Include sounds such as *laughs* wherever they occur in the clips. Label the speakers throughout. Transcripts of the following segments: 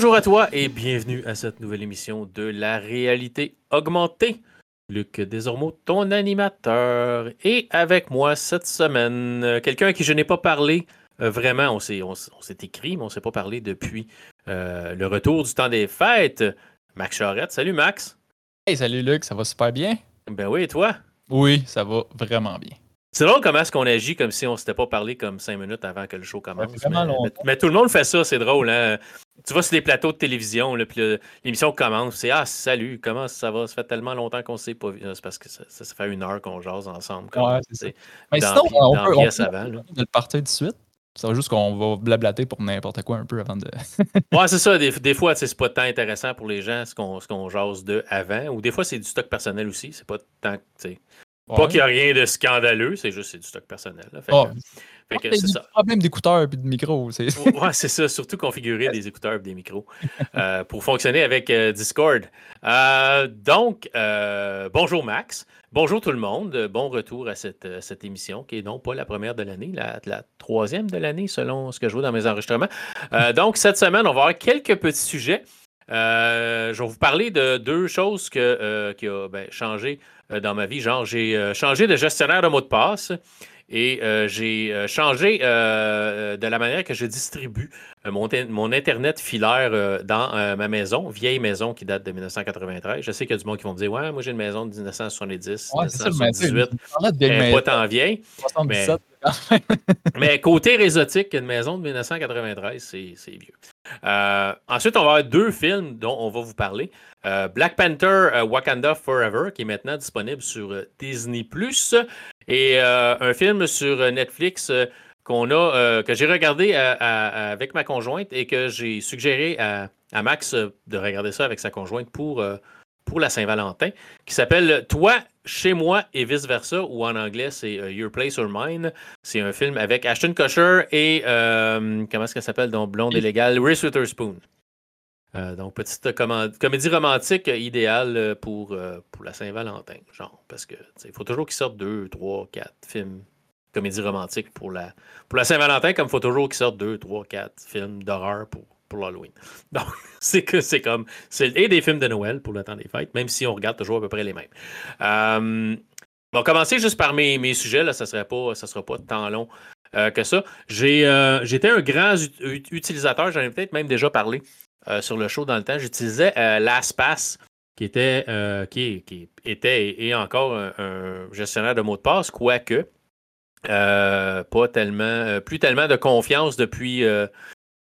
Speaker 1: Bonjour à toi et bienvenue à cette nouvelle émission de la réalité augmentée. Luc Desormeaux, ton animateur. Et avec moi cette semaine, euh, quelqu'un à qui je n'ai pas parlé euh, vraiment. On s'est, on, s'est écrit, mais on ne s'est pas parlé depuis euh, le retour du temps des fêtes. Max Charette. Salut Max.
Speaker 2: Hey, salut Luc, ça va super bien?
Speaker 1: Ben oui, et toi?
Speaker 2: Oui, ça va vraiment bien.
Speaker 1: C'est drôle comment est-ce qu'on agit comme si on s'était pas parlé comme cinq minutes avant que le show commence.
Speaker 2: Mais,
Speaker 1: mais, mais, tout le monde fait ça, c'est drôle. Hein? Tu vas sur des plateaux de télévision, là, puis l'émission commence, c'est Ah, salut, comment ça va? Ça fait tellement longtemps qu'on ne s'est pas vu. C'est parce que ça, ça, fait une heure qu'on jase ensemble.
Speaker 2: Comme, ouais, c'est ça. Mais dans, sinon, on peut, on peut avant, de partir de suite. C'est juste qu'on va blablater pour n'importe quoi un peu avant de. *laughs*
Speaker 1: ouais, c'est ça. Des, des fois, c'est pas tant intéressant pour les gens ce qu'on qu'on jase de avant. Ou des fois, c'est du stock personnel aussi. C'est pas tant. Pas qu'il n'y a rien de scandaleux, c'est juste du stock personnel. Là. Fait
Speaker 2: oh. que, c'est ça. problème d'écouteurs et de micros.
Speaker 1: ouais, c'est ça. Surtout configurer des écouteurs et des micros *laughs* euh, pour fonctionner avec euh, Discord. Euh, donc, bonjour Max. Bonjour tout le monde. Bon retour à cette, cette émission qui est non pas la première de l'année, la, la, troisième de l'année selon ce que je vois dans mes enregistrements. donc, cette semaine, on va avoir quelques petits sujets. Je vais vous parler de deux choses que, qui ont ben, changé euh, dans ma vie. Genre, j'ai euh, changé de gestionnaire de mot de passe et euh, j'ai changé de la manière que je distribue mon, mon, Internet filaire dans ma maison, vieille maison qui date de 1993. Je sais qu'il y a du monde qui vont me dire Ouais, moi j'ai une maison de 1970, ouais, 1978. C'est pas tant vieille. Mais, *laughs* mais, côté réseautique, une maison de 1993, c'est vieux. Ensuite, on va avoir deux films dont on va vous parler. Euh, Black Panther euh, Wakanda Forever, qui est maintenant disponible sur euh, Disney ⁇ et un film sur Netflix qu'on a, que j'ai regardé avec ma conjointe et que j'ai suggéré à, Max de regarder ça avec sa conjointe pour, pour la Saint-Valentin, qui s'appelle Toi, chez moi et vice-versa, ou en anglais c'est Your Place or Mine. C'est un film avec Ashton Kutcher et, comment est-ce qu'elle s'appelle, donc Blonde et Légale, Reese Witherspoon. Euh, donc, petite comédie romantique idéale euh, pour, euh, pour la Saint-Valentin, genre, parce que il faut toujours qu'il sorte deux, trois, quatre films comédie romantique pour la, pour la Saint-Valentin, comme il faut toujours qu'il sorte deux, trois, quatre films d'horreur pour, pour l'Halloween. *laughs* Donc, c'est que c'est comme. Et des films de Noël pour le temps des fêtes, même si on regarde toujours à peu près les mêmes. on va commencer juste par mes, mes sujets, là, ça ne sera pas tant long que ça. J'étais un grand utilisateur, j'en ai peut-être même déjà parlé euh, sur le show dans le temps, j'utilisais euh, LastPass, qui était, euh, qui, était et, encore un, gestionnaire de mots de passe, quoique pas tellement, plus tellement de confiance depuis,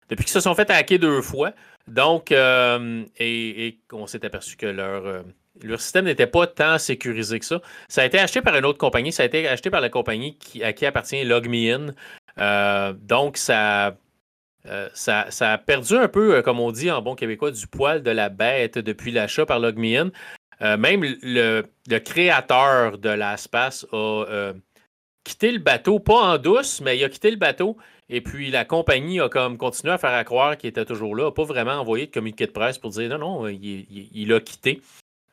Speaker 1: depuis qu'ils se sont fait hacker deux fois. Donc, et, on s'est aperçu que leur, leur système n'était pas tant sécurisé que ça. Ça a été acheté par une autre compagnie. Ça a été acheté par la compagnie à qui appartient LogMeIn. donc, ça euh, ça, a perdu un peu, euh, comme on dit en bon québécois, du poil de la bête depuis l'achat par LogMeIn. Euh, même le, créateur de l'espace a quitté le bateau, pas en douce, mais il a quitté le bateau. Et puis la compagnie a comme continué à faire croire qu'il était toujours là, n'a pas vraiment envoyé de communiqué de presse pour dire non, non, il, a quitté.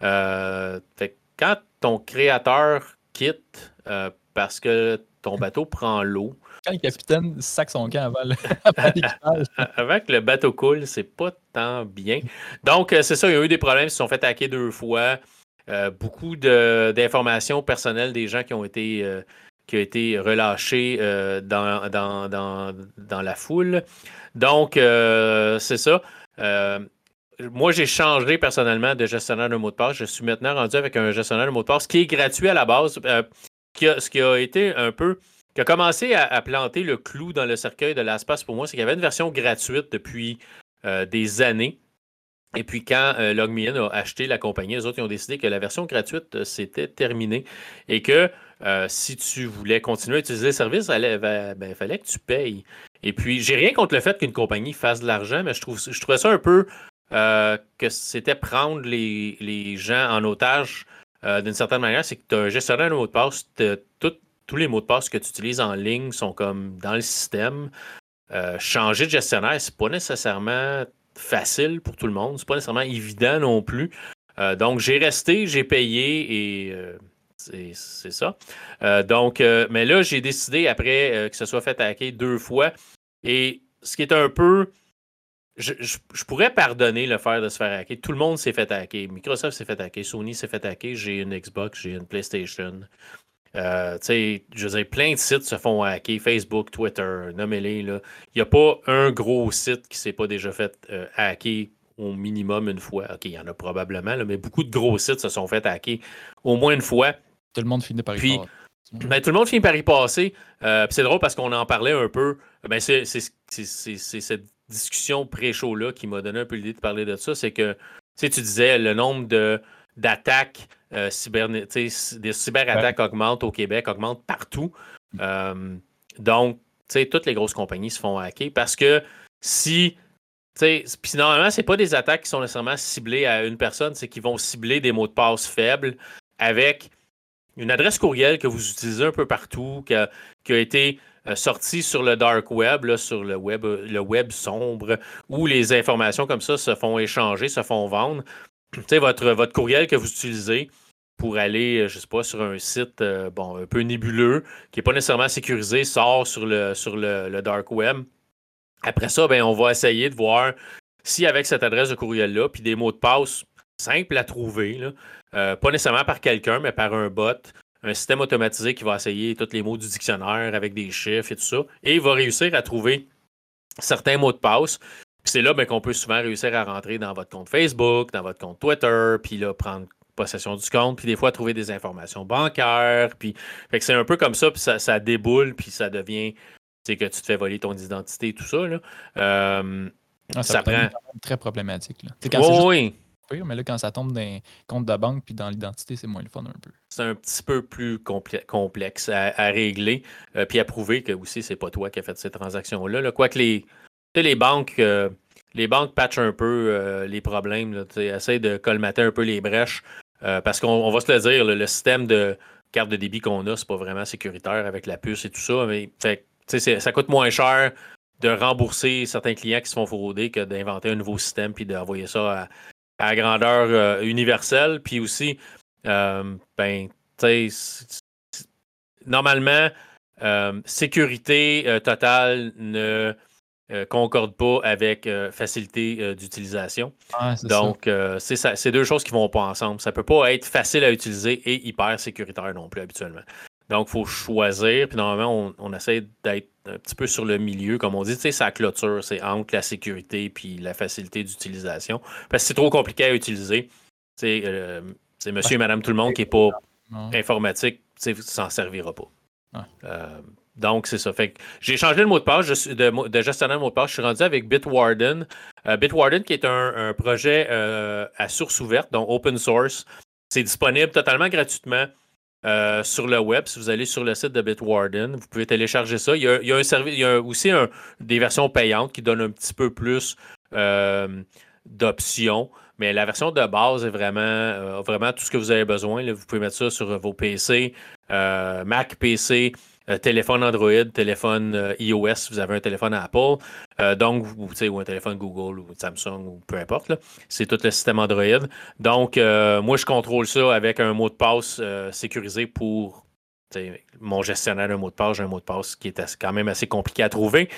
Speaker 1: quand ton créateur quitte parce que ton bateau prend l'eau,
Speaker 2: quand le capitaine sac son camp avant, le... *laughs*
Speaker 1: avant que le bateau coule, c'est pas tant bien. Donc, euh, c'est ça, il y a eu des problèmes, ils se sont fait hacker deux fois. Euh, beaucoup d'informations personnelles des gens qui ont été, euh, qui ont été relâchés dans, dans, dans, dans, la foule. Donc, c'est ça. moi, j'ai changé personnellement de gestionnaire de mot de passe. Je suis maintenant rendu avec un gestionnaire de mot de passe qui est gratuit à la base. A, ce qui a été un peu qui a commencé à, planter le clou dans le cercueil de l'espace pour moi, c'est qu'il y avait une version gratuite depuis euh, des années. Et puis quand euh, LogMeIn a acheté la compagnie, les autres ont décidé que la version gratuite euh, c'était terminé et que si tu voulais continuer à utiliser le service, il ben, fallait que tu payes. Et puis j'ai rien contre le fait qu'une compagnie fasse de l'argent, mais je trouve trouvais ça un peu que c'était prendre les, gens en otage d'une certaine manière. C'est que tu as un gestionnaire de mot de passe, tous les mots de passe que tu utilises en ligne sont comme dans le système. Euh, changer de gestionnaire, c'est pas nécessairement facile pour tout le monde. C'est pas nécessairement évident non plus. Euh, donc, j'ai resté, j'ai payé et euh, c'est ça. donc, mais là, j'ai décidé après que ce soit fait hacker deux fois. Et ce qui est un peu je, pourrais pardonner le faire de se faire hacker. Tout le monde s'est fait hacker. Microsoft s'est fait hacker, Sony s'est fait hacker. J'ai une Xbox, j'ai une PlayStation. Euh, je veux dire, plein de sites se font hacker. Facebook, Twitter, nommez-les. Il n'y a pas un gros site qui ne s'est pas déjà fait euh, hacker au minimum une fois. OK, il y en a probablement, mais beaucoup de gros sites se sont fait hacker au moins une fois.
Speaker 2: Tout le monde finit par y Puis,
Speaker 1: ben, tout le monde finit par y passer. Euh, c'est drôle parce qu'on en parlait un peu. Ben, c'est cette discussion pré-show-là qui m'a donné un peu l'idée de parler de ça. C'est que tu disais le nombre d'attaques euh, des cyberattaques augmentent au Québec, augmentent partout. Mm. Euh, donc, toutes les grosses compagnies se font hacker parce que si puis normalement, ce pas des attaques qui sont nécessairement ciblées à une personne, c'est qu'ils vont cibler des mots de passe faibles avec une adresse courriel que vous utilisez un peu partout, qui a, été euh, sortie sur le dark web, sur le web, le web sombre, où les informations comme ça se font échanger, se font vendre. *clears throat* votre, votre courriel que vous utilisez pour aller, euh, je sais pas, sur un site euh, un peu nébuleux, qui n'est pas nécessairement sécurisé, sort sur le, sur le dark web. Après ça, ben, on va essayer de voir si avec cette adresse de courriel-là, puis des mots de passe simples à trouver, euh, pas nécessairement par quelqu'un, mais par un bot, un système automatisé qui va essayer tous les mots du dictionnaire avec des chiffres et tout ça, et il va réussir à trouver certains mots de passe. C'est là ben, qu'on peut souvent réussir à rentrer dans votre compte Facebook, dans votre compte Twitter, puis là, prendre possession du compte, puis des fois trouver des informations bancaires. Puis, c'est un peu comme ça, puis ça, ça déboule, puis ça devient c'est que tu te fais voler ton identité et tout ça. Là. Euh,
Speaker 2: ah, ça, prend. très problématique. Là.
Speaker 1: oui.
Speaker 2: Mais là, quand ça tombe dans un compte de banque puis dans l'identité, c'est moins le fun un peu.
Speaker 1: C'est un petit peu plus complexe à, régler euh, puis à prouver que aussi, c'est pas toi qui as fait ces transactions-là. Quoique les, les banques. Euh, les banques patchent un peu les problèmes, essayent de colmater un peu les brèches. parce qu'on va se le dire, le système de carte de débit qu'on a, c'est pas vraiment sécuritaire avec la puce et tout ça. Mais ça coûte moins cher de rembourser certains clients qui se font frauder que d'inventer un nouveau système puis d'envoyer ça à, grandeur euh, universelle. Puis aussi, euh, ben, normalement, euh, sécurité totale ne concorde pas avec facilité d'utilisation. Donc, c'est deux choses qui ne vont pas ensemble. Ça ne peut pas être facile à utiliser et hyper sécuritaire non plus habituellement. Donc, il faut choisir. Puis normalement, on, essaie d'être un petit peu sur le milieu, comme on dit. Tu sais, sa clôture, c'est entre la sécurité puis la facilité d'utilisation. Parce que c'est trop compliqué à utiliser. Tu euh, c'est monsieur et madame tout le monde qui n'est pas informatique, tu sais, s'en servira pas. Euh, donc, c'est ça. Fait j'ai changé le mot de passe de, de, gestionnaire de mot de passe. Je suis rendu avec Bitwarden. Euh, Bitwarden, qui est un, projet à source ouverte, donc open source. C'est disponible totalement gratuitement euh, sur le web. Si vous allez sur le site de Bitwarden, vous pouvez télécharger ça. Il y a, un il y a aussi des versions payantes qui donnent un petit peu plus euh, d'options. Mais la version de base est vraiment, euh, vraiment tout ce que vous avez besoin. Vous pouvez mettre ça sur vos PC, Mac PC, euh, téléphone Android, téléphone euh, iOS, vous avez un téléphone Apple, euh, donc ou un téléphone Google ou Samsung ou peu importe. C'est tout le système Android. Donc, moi, je contrôle ça avec un mot de passe sécurisé pour mon gestionnaire d'un mot de passe, j'ai un mot de passe qui est quand même assez compliqué à trouver.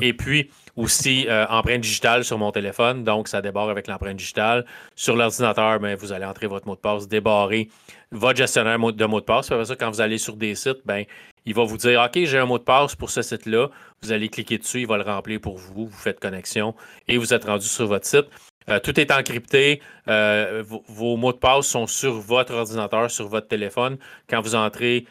Speaker 1: Et puis aussi empreinte digitale sur mon téléphone, donc ça débarre avec l'empreinte digitale. Sur l'ordinateur, ben, vous allez entrer votre mot de passe, débarrer votre gestionnaire de mot de passe. Après ça, quand vous allez sur des sites, ben, il va vous dire OK, j'ai un mot de passe pour ce site-là. Vous allez cliquer dessus, il va le remplir pour vous. Vous faites connexion et vous êtes rendu sur votre site. Euh, tout est encrypté. Euh, vos, mots de passe sont sur votre ordinateur, sur votre téléphone. Quand vous entrez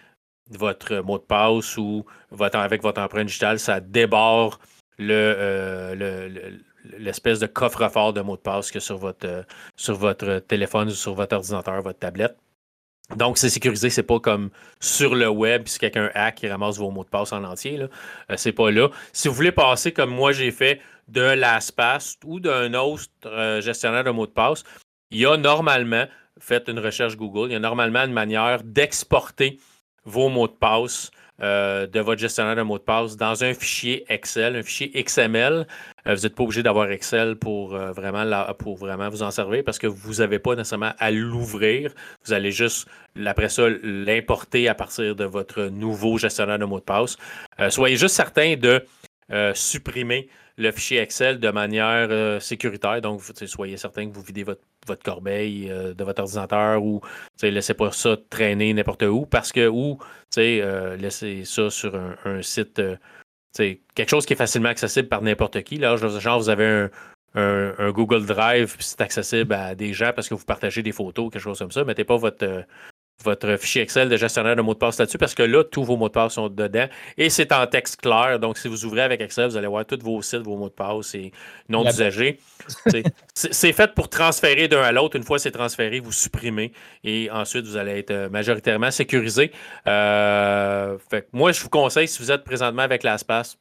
Speaker 1: votre mot de passe ou votre, avec votre empreinte digitale, ça débarre euh, le, l'espèce de coffre-fort de mots de passe que sur votre, sur votre téléphone ou sur votre ordinateur, votre tablette. Donc, c'est sécurisé, c'est pas comme sur le web, si quelqu'un hack qui ramasse vos mots de passe en entier. Là. Euh, c'est pas là. Si vous voulez passer comme moi j'ai fait de LastPass ou d'un autre euh, gestionnaire de mots de passe, il y a normalement, faites une recherche Google, il y a normalement une manière d'exporter vos mots de passe euh, de votre gestionnaire de mots de passe dans un fichier Excel, un fichier XML. Euh, vous n'êtes pas obligé d'avoir Excel pour, euh, vraiment pour vraiment vous en servir parce que vous n'avez pas nécessairement à l'ouvrir. Vous allez juste, après ça, l'importer à partir de votre nouveau gestionnaire de mots de passe. soyez juste certain de supprimer le fichier Excel de manière sécuritaire. Donc, soyez certain que vous videz votre, votre corbeille de votre ordinateur ou laissez pas ça traîner n'importe où parce que ou laissez ça sur un, site, quelque chose qui est facilement accessible par n'importe qui. Là, genre, vous avez un, un, Google Drive, c'est accessible à des gens parce que vous partagez des photos, quelque chose comme ça. Mettez pas votre, euh, votre fichier Excel de gestionnaire de mots de passe là-dessus parce que là, tous vos mots de passe sont dedans et c'est en texte clair. Donc, si vous ouvrez avec Excel, vous allez voir tous vos sites, vos mots de passe et noms d'usagers. *laughs* c'est fait pour transférer d'un à l'autre. Une fois c'est transféré, vous supprimez et ensuite vous allez être euh, majoritairement sécurisé. Euh, moi, je vous conseille, si vous êtes présentement avec l'ASPAS,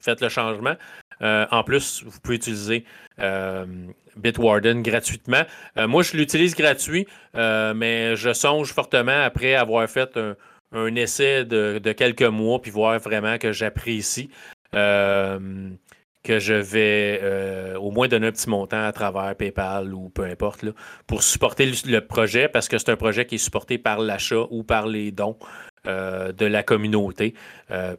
Speaker 1: faites le changement. Euh, en plus, vous pouvez utiliser euh, Bitwarden gratuitement. Euh, moi, je l'utilise gratuit, mais je songe fortement après avoir fait un, essai de, quelques mois, puis voir vraiment que j'apprécie. que je vais au moins donner un petit montant à travers PayPal ou peu importe pour supporter le, projet parce que c'est un projet qui est supporté par l'achat ou par les dons de la communauté.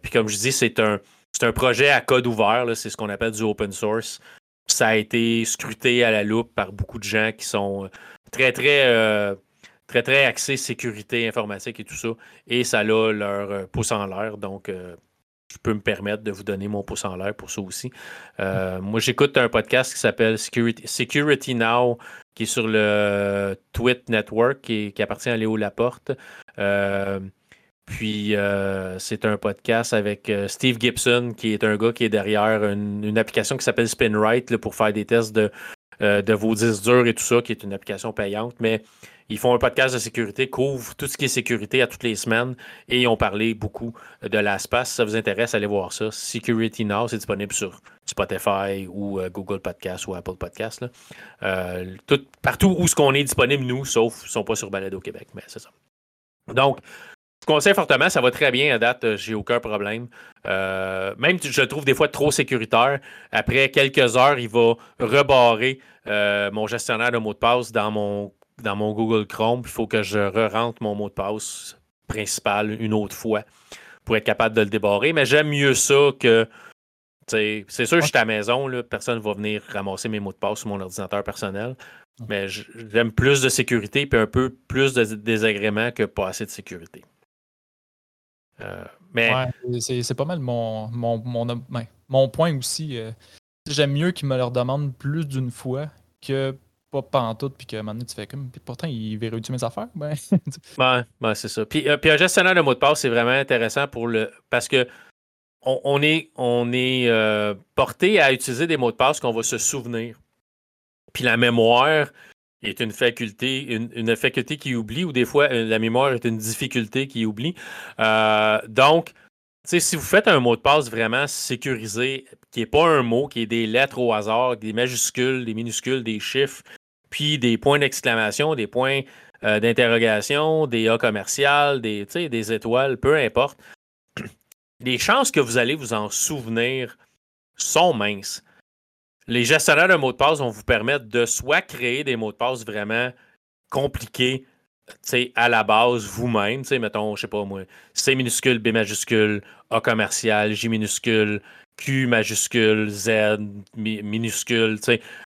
Speaker 1: puis comme je dis, c'est un, c'est un projet à code ouvert, c'est ce qu'on appelle du open source. Ça a été scruté à la loupe par beaucoup de gens qui sont euh, très, très, euh, très, très axés sécurité informatique et tout ça. Et ça a leur euh, pouce en l'air. Donc, je peux me permettre de vous donner mon pouce en l'air pour ça aussi. moi, j'écoute un podcast qui s'appelle Security, Now, qui est sur le Twit Network, qui, qui appartient à Léo Laporte. Puis euh, c'est un podcast avec euh, Steve Gibson, qui est un gars qui est derrière une, application qui s'appelle SpinRite pour faire des tests de, euh, de vos disques durs et tout ça, qui est une application payante. Mais ils font un podcast de sécurité, couvrent tout ce qui est sécurité à toutes les semaines et ils ont parlé beaucoup de l'ASPAS. Si ça vous intéresse, allez voir ça. Security Now, c'est disponible sur Spotify ou Google Podcast ou Apple Podcast. partout où ce qu'on est disponible, nous, sauf ils ne sont pas sur Balado Québec, mais c'est ça. Donc, je conseille fortement, ça va très bien à date, euh, j'ai aucun problème. Euh, même si je le trouve des fois trop sécuritaire. Après quelques heures, il va rebarrer euh, mon gestionnaire de mots de passe dans mon, dans mon Google Chrome. Il faut que je re-rentre mon mot de passe principal une autre fois pour être capable de le débarrer. Mais j'aime mieux ça que. C'est sûr, je suis à la maison, là, personne ne va venir ramasser mes mots de passe sur mon ordinateur personnel. Mais j'aime plus de sécurité et un peu plus de désagrément que pas assez de sécurité.
Speaker 2: Euh, mais... c'est pas mal mon, mon, mon, point aussi. Euh, j'aime mieux qu'ils me leur demandent plus d'une fois que pas pantoute, puis que maintenant tu fais comme. pourtant, ils verrouillent mes affaires? Ben. *laughs*
Speaker 1: ouais, c'est ça. Puis, euh, puis, un gestionnaire de mot de passe, c'est vraiment intéressant pour le. Parce que on, est, on est porté à utiliser des mots de passe qu'on va se souvenir. Puis la mémoire, est une faculté, une, faculté qui oublie, ou des fois, euh, la mémoire est une difficulté qui oublie. Euh, donc, si vous faites un mot de passe vraiment sécurisé, qui n'est pas un mot, qui est des lettres au hasard, des majuscules, des minuscules, des chiffres, puis des points d'exclamation, des points euh, d'interrogation, des A commerciales, des, des étoiles, peu importe, *clears throat* les chances que vous allez vous en souvenir sont minces les gestionnaires de mots de passe vont vous permettre de soit créer des mots de passe vraiment compliqués à la base vous-même, mettons, je sais pas moi, C minuscule, B majuscule, A commercial, J minuscule, Q majuscule, Z minuscule,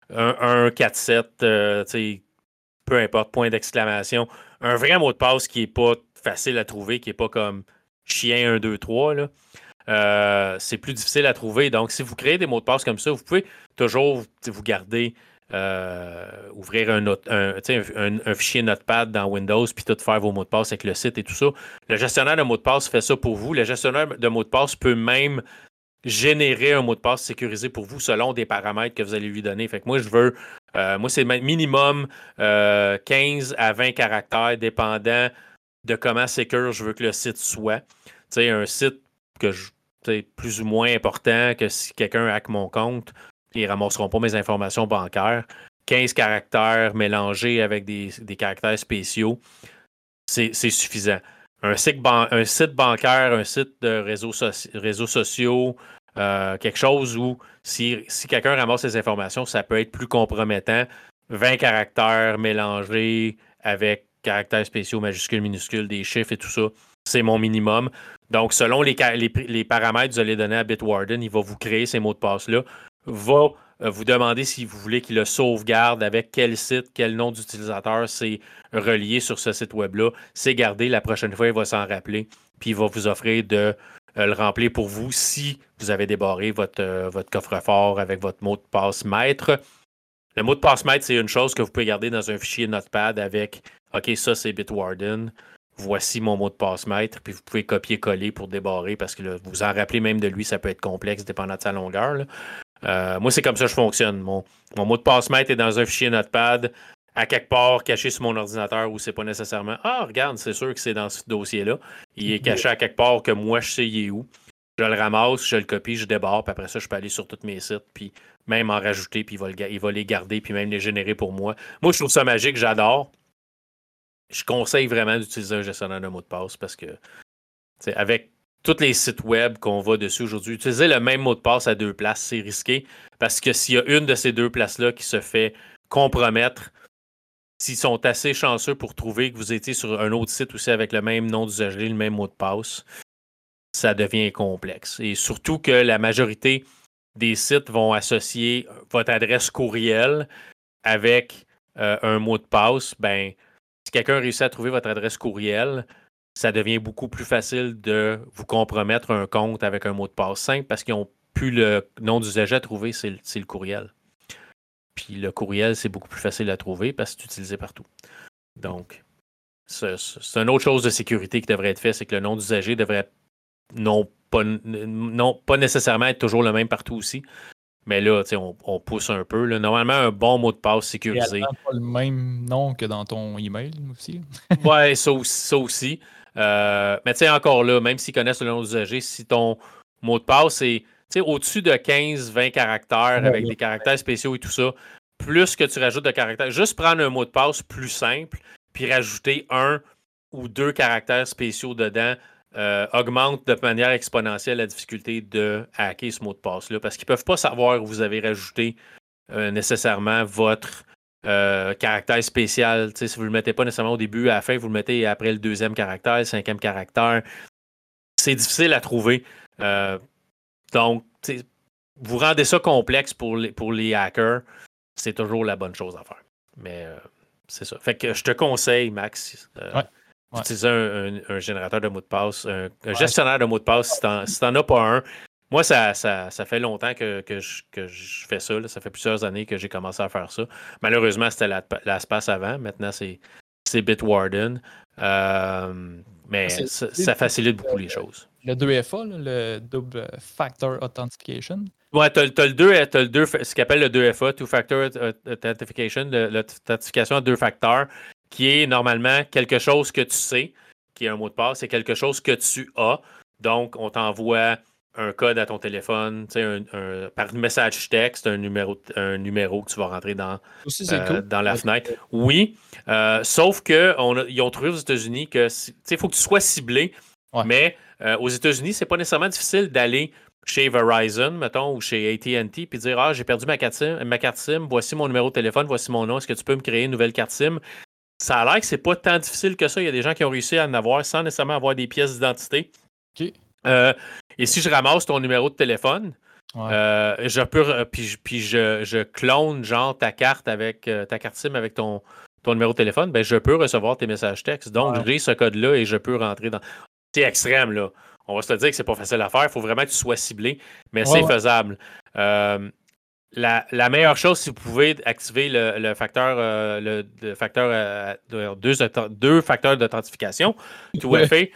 Speaker 1: 1, 4, 7, peu importe, point d'exclamation. Un vrai mot de passe qui n'est pas facile à trouver, qui n'est pas comme chien 1, 2, 3, là. Euh, c'est plus difficile à trouver. Donc, si vous créez des mots de passe comme ça, vous pouvez toujours vous garder, euh, ouvrir un, fichier Notepad dans Windows, puis tout faire vos mots de passe avec le site et tout ça. Le gestionnaire de mots de passe fait ça pour vous. Le gestionnaire de mots de passe peut même générer un mot de passe sécurisé pour vous selon des paramètres que vous allez lui donner. Fait que moi, je veux, euh, moi, c'est minimum 15 à 20 caractères, dépendant de comment sécure je veux que le site soit. Tu un site que je plus ou moins important que si quelqu'un hack mon compte, ils ne ramasseront pas mes informations bancaires. 15 caractères mélangés avec des, caractères spéciaux, c'est suffisant. Un site, bancaire, un site de réseaux, sociaux, euh, quelque chose où si, si quelqu'un ramasse ces informations, ça peut être plus compromettant. 20 caractères mélangés avec caractères spéciaux, majuscules, minuscules, des chiffres et tout ça, c'est mon minimum. Donc, selon les, paramètres que vous allez donner à Bitwarden, il va vous créer ces mots de passe-là, va euh, vous demander si vous voulez qu'il le sauvegarde, avec quel site, quel nom d'utilisateur c'est relié sur ce site web-là. C'est gardé, la prochaine fois, il va s'en rappeler, puis il va vous offrir de euh, le remplir pour vous si vous avez débarré votre, euh, votre coffre-fort avec votre mot de passe maître. Le mot de passe maître, c'est une chose que vous pouvez garder dans un fichier Notepad avec OK, ça c'est Bitwarden. Voici mon mot de passe maître, puis vous pouvez copier-coller pour débarrer parce que vous en rappelez même de lui, ça peut être complexe dépendant de sa longueur. Euh, moi, c'est comme ça que je fonctionne. Mon, mot de passe maître est dans un fichier Notepad à quelque part caché sur mon ordinateur où c'est pas nécessairement Ah, regarde, c'est sûr que c'est dans ce dossier-là. Il est caché à quelque part que moi je sais il est où. Je le ramasse, je le copie, je débarre, puis après ça, je peux aller sur tous mes sites, puis même en rajouter, puis il va les garder, puis même les générer pour moi. Moi, je trouve ça magique, j'adore. Je conseille vraiment d'utiliser un gestionnaire de mots de passe parce que avec tous les sites web qu'on va dessus aujourd'hui, utiliser le même mot de passe à deux places, c'est risqué parce que s'il y a une de ces deux places-là qui se fait compromettre, s'ils sont assez chanceux pour trouver que vous étiez sur un autre site aussi avec le même nom d'usager, le même mot de passe, ça devient complexe. Et surtout que la majorité des sites vont associer votre adresse courriel avec euh, un mot de passe. Ben, si quelqu'un réussit à trouver votre adresse courriel, ça devient beaucoup plus facile de vous compromettre un compte avec un mot de passe simple parce qu'ils n'ont plus le nom d'usager à trouver, c'est le courriel. Puis le courriel, c'est beaucoup plus facile à trouver parce que c'est utilisé partout. Donc, c'est une autre chose de sécurité qui devrait être fait, c'est que le nom d'usager devrait non pas nécessairement être toujours le même partout aussi. Mais là, on, on pousse un peu. Normalement, un bon mot de passe sécurisé.
Speaker 2: pas le même nom que dans ton email aussi. *laughs*
Speaker 1: ouais, ça, aussi. Euh, mais tu sais, encore là, même s'ils connaissent le nom d'usager, si ton mot de passe est au-dessus de 15-20 caractères avec des caractères spéciaux et tout ça, plus que tu rajoutes de caractères, juste prendre un mot de passe plus simple, puis rajouter un ou deux caractères spéciaux dedans, euh, augmente de manière exponentielle la difficulté de hacker ce mot de passe-là, parce qu'ils ne peuvent pas savoir où vous avez rajouté euh, nécessairement votre euh, caractère spécial. si vous ne le mettez pas nécessairement au début, à la fin, vous le mettez après le deuxième caractère, le cinquième caractère. C'est difficile à trouver. Donc, vous rendez ça complexe pour les, pour les hackers, c'est toujours la bonne chose à faire. Mais c'est ça. Fait que je te conseille, Max, euh, d'utiliser un, générateur de mots de passe, un, gestionnaire de mots de passe si tu n'en as pas un. Moi, ça, ça, fait longtemps que, je, fais ça. Ça fait plusieurs années que j'ai commencé à faire ça. Malheureusement, c'était l'espace avant. Maintenant, c'est Bitwarden. Euh, mais ça, facilite beaucoup les choses
Speaker 2: le 2FA, le Double Factor Authentication.
Speaker 1: Ouais, tu as, le 2, as le 2 ce qu'on appelle le 2FA, Two Factor Authentication, l'authentification à deux facteurs, qui est normalement quelque chose que tu sais, qui est un mot de passe, c'est quelque chose que tu as. Donc, on t'envoie un code à ton téléphone, un, un, par message texte, un numéro, un numéro que tu vas rentrer dans, euh, dans la fenêtre. Oui, euh, sauf qu'ils ont trouvé aux États-Unis que il faut que tu sois ciblé, mais euh, aux États-Unis, c'est pas nécessairement difficile d'aller chez Verizon, mettons, ou chez ATT, puis dire Ah, j'ai perdu ma carte, SIM, ma carte SIM, voici mon numéro de téléphone, voici mon nom, est-ce que tu peux me créer une nouvelle carte SIM? Ça a l'air que c'est pas tant difficile que ça. Il y a des gens qui ont réussi à en avoir sans nécessairement avoir des pièces d'identité. Euh, et si je ramasse ton numéro de téléphone, euh, je peux, puis, puis je, clone genre ta carte avec ta carte SIM avec ton, ton numéro de téléphone, ben, je peux recevoir tes messages textes. Donc, j'ai ce code-là et je peux rentrer dans c'est extrême, là. On va se dire que c'est pas facile à faire. Il faut vraiment que tu sois ciblé, mais c'est faisable. Euh, la, meilleure chose, si vous pouvez activer le, facteur, euh, le, facteur euh, deux, deux, facteurs d'authentification, *laughs* tout à fait,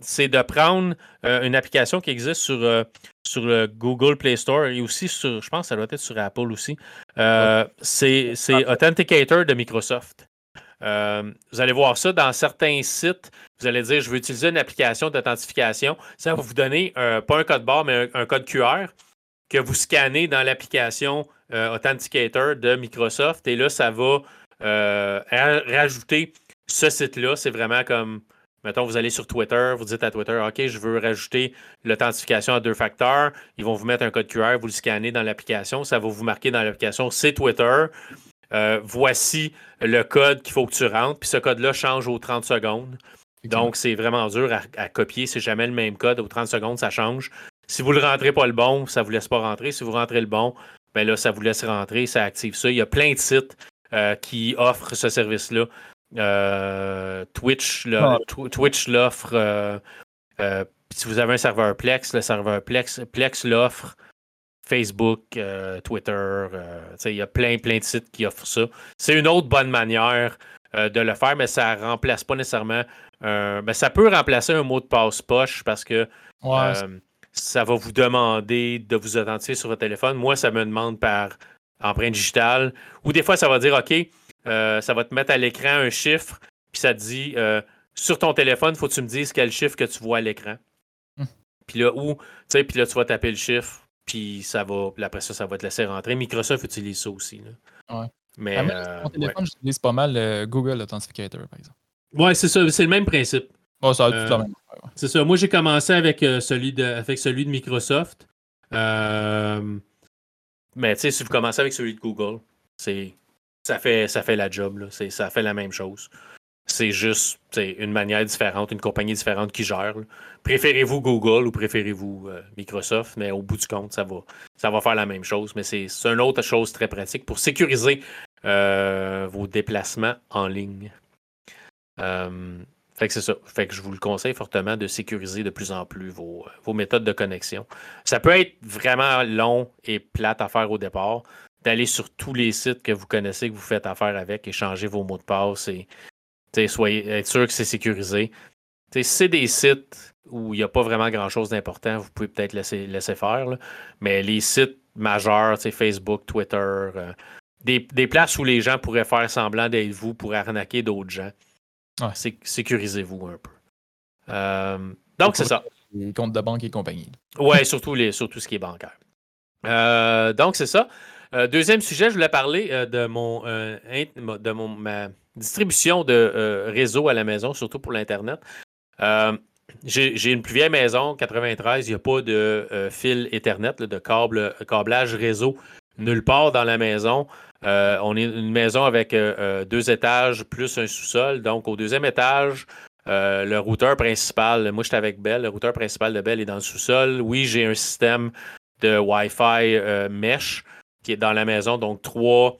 Speaker 1: c'est de prendre une application qui existe sur, sur le Google Play Store et aussi sur, je pense que ça doit être sur Apple aussi. c'est Authenticator de Microsoft. Euh, vous allez voir ça dans certains sites. Vous allez dire, je veux utiliser une application d'authentification. Ça va vous donner pas un code barre, mais un, code QR que vous scannez dans l'application euh, Authenticator de Microsoft. Et là, ça va euh, rajouter ce site-là. C'est vraiment comme, mettons, vous allez sur Twitter, vous dites à Twitter, OK, je veux rajouter l'authentification à deux facteurs. Ils vont vous mettre un code QR, vous le scannez dans l'application. Ça va vous marquer dans l'application, c'est Twitter. Euh, voici le code qu'il faut que tu rentres. Puis ce code-là change aux 30 secondes. Donc, c'est vraiment dur à, copier. C'est jamais le même code. Au 30 secondes, ça change. Si vous ne le rentrez pas le bon, ça ne vous laisse pas rentrer. Si vous rentrez le bon, ben là, ça vous laisse rentrer, ça active ça. Il y a plein de sites euh, qui offrent ce service-là. Euh, Twitch, ah. Twitch l'offre. Euh, si vous avez un serveur Plex, le serveur Plex, Plex l'offre. Facebook, Twitter, il y a plein, plein de sites qui offrent ça. C'est une autre bonne manière de le faire, mais ça ne remplace pas nécessairement. Ben, ça peut remplacer un mot de passe poche parce que ça va vous demander de vous authentifier sur votre téléphone. Moi, ça me demande par empreinte digitale. Ou des fois, ça va dire OK, euh, ça va te mettre à l'écran un chiffre, puis ça te dit euh, sur ton téléphone, il faut que tu me dises quel chiffre que tu vois à l'écran. Hmm. Puis là, où, puis là, tu vas taper le chiffre, puis ça va, puis après ça, ça va te laisser rentrer. Microsoft utilise ça aussi.
Speaker 2: Là. Ouais. Mais, ah, mon euh, téléphone, j'utilise pas mal Google Authenticator, par exemple.
Speaker 1: Ouais, c'est ça, c'est le même principe.
Speaker 2: Ça tout la même.
Speaker 1: C'est ça. Moi, j'ai commencé avec, celui de, avec celui de Microsoft. Euh, mais tu sais, si vous commencez avec celui de Google, c'est ça fait, ça fait la job. Là. Ça fait la même chose. C'est juste une manière différente, une compagnie différente qui gère. Préférez-vous Google ou préférez-vous euh, Microsoft, mais au bout du compte, ça va, ça va faire la même chose. Mais c'est une autre chose très pratique pour sécuriser euh, vos déplacements en ligne. Euh, fait que c'est ça. Fait que je vous le conseille fortement de sécuriser de plus en plus vos, méthodes de connexion. Ça peut être vraiment long et plate à faire au départ, d'aller sur tous les sites que vous connaissez, que vous faites affaire avec, et changer vos mots de passe et soyez, être sûr que c'est sécurisé. si c'est des sites où il n'y a pas vraiment grand-chose d'important, vous pouvez peut-être laisser, laisser faire. Mais les sites majeurs, Facebook, Twitter, euh, des, des, places où les gens pourraient faire semblant d'être vous pour arnaquer d'autres gens. Sécurisez-vous un peu. Euh, donc, c'est ça.
Speaker 2: Les comptes de banque et compagnie.
Speaker 1: Oui, surtout, les, surtout ce qui est bancaire. Euh, donc, c'est ça. Euh, deuxième sujet, je voulais parler de, mon, de mon, ma distribution de réseau à la maison, surtout pour l'Internet. J'ai une plus vieille maison, 93, il n'y a pas de fil Ethernet, de câble, câblage réseau nulle part dans la maison. Euh, on est une maison avec euh, euh, deux étages plus un sous-sol. Donc, au deuxième étage, le routeur principal, moi j'étais avec Bell, le routeur principal de Bell est dans le sous-sol. Oui, j'ai un système de Wi-Fi mesh qui est dans la maison, donc trois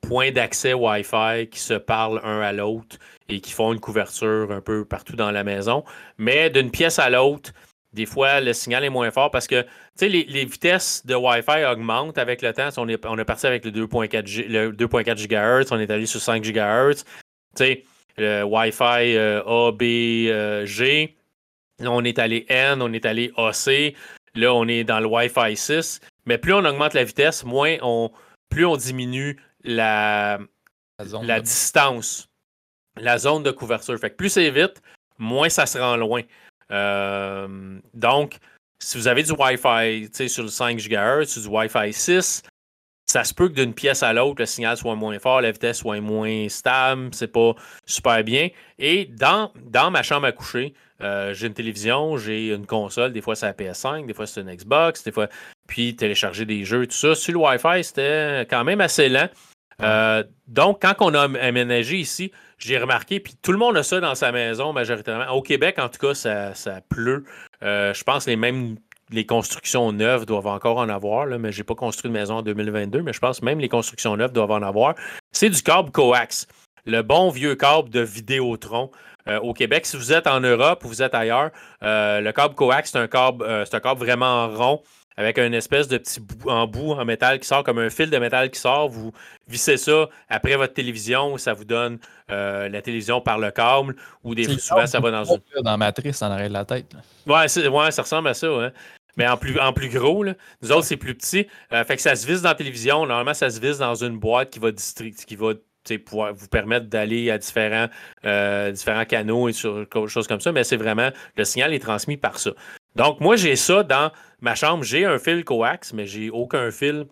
Speaker 1: points d'accès Wi-Fi qui se parlent un à l'autre et qui font une couverture un peu partout dans la maison. Mais d'une pièce à l'autre, des fois, le signal est moins fort parce que les, les vitesses de Wi-Fi augmentent avec le temps. On est, on est parti avec le 2.4 GHz, on est allé sur 5 GHz. Le Wi-Fi euh, A, B, euh, G. Là, on est allé N, on est allé AC. Là, on est dans le Wi-Fi 6. Mais plus on augmente la vitesse, moins on, plus on diminue la, la, distance, la zone de couverture. Fait que plus c'est vite, moins ça se rend loin. Euh, donc, si vous avez du Wi-Fi sur le 5 GHz, du Wi-Fi 6, ça se peut que d'une pièce à l'autre, le signal soit moins fort, la vitesse soit moins stable, c'est pas super bien. Et dans, dans ma chambre à coucher, euh, j'ai une télévision, j'ai une console, des fois c'est la PS5, des fois c'est une Xbox, des fois, puis télécharger des jeux, tout ça. Sur le Wi-Fi, c'était quand même assez lent. Euh, donc, quand on a aménagé ici, j'ai remarqué, puis tout le monde a ça dans sa maison majoritairement. Au Québec, en tout cas, ça, pleut. Euh, je pense que les mêmes les constructions neuves doivent encore en avoir, là, mais je n'ai pas construit de maison en 2022, mais je pense que même les constructions neuves doivent en avoir. C'est du câble coax, le bon vieux câble de Vidéotron. Euh, au Québec, si vous êtes en Europe ou vous êtes ailleurs, le câble coax, c'est un câble, c'est un câble vraiment rond avec une espèce de petit bout en bout en métal qui sort comme un fil de métal qui sort. Vous vissez ça après votre télévision, ça vous donne euh, la télévision par le câble ou des souvent ça va dans une.
Speaker 2: Dans Matrice, en arrière de la tête.
Speaker 1: Ouais, ouais, ça ressemble à ça, hein. Mais en plus, en plus gros, là. nous autres, c'est plus petit. Euh, fait que ça se visse dans la télévision. Normalement, ça se visse dans une boîte qui va qui va pouvoir vous permettre d'aller à différents, euh, différents canaux et sur choses comme ça, mais c'est vraiment le signal est transmis par ça. Donc, moi, j'ai ça dans ma chambre. J'ai un fil coax, mais j'ai aucun fil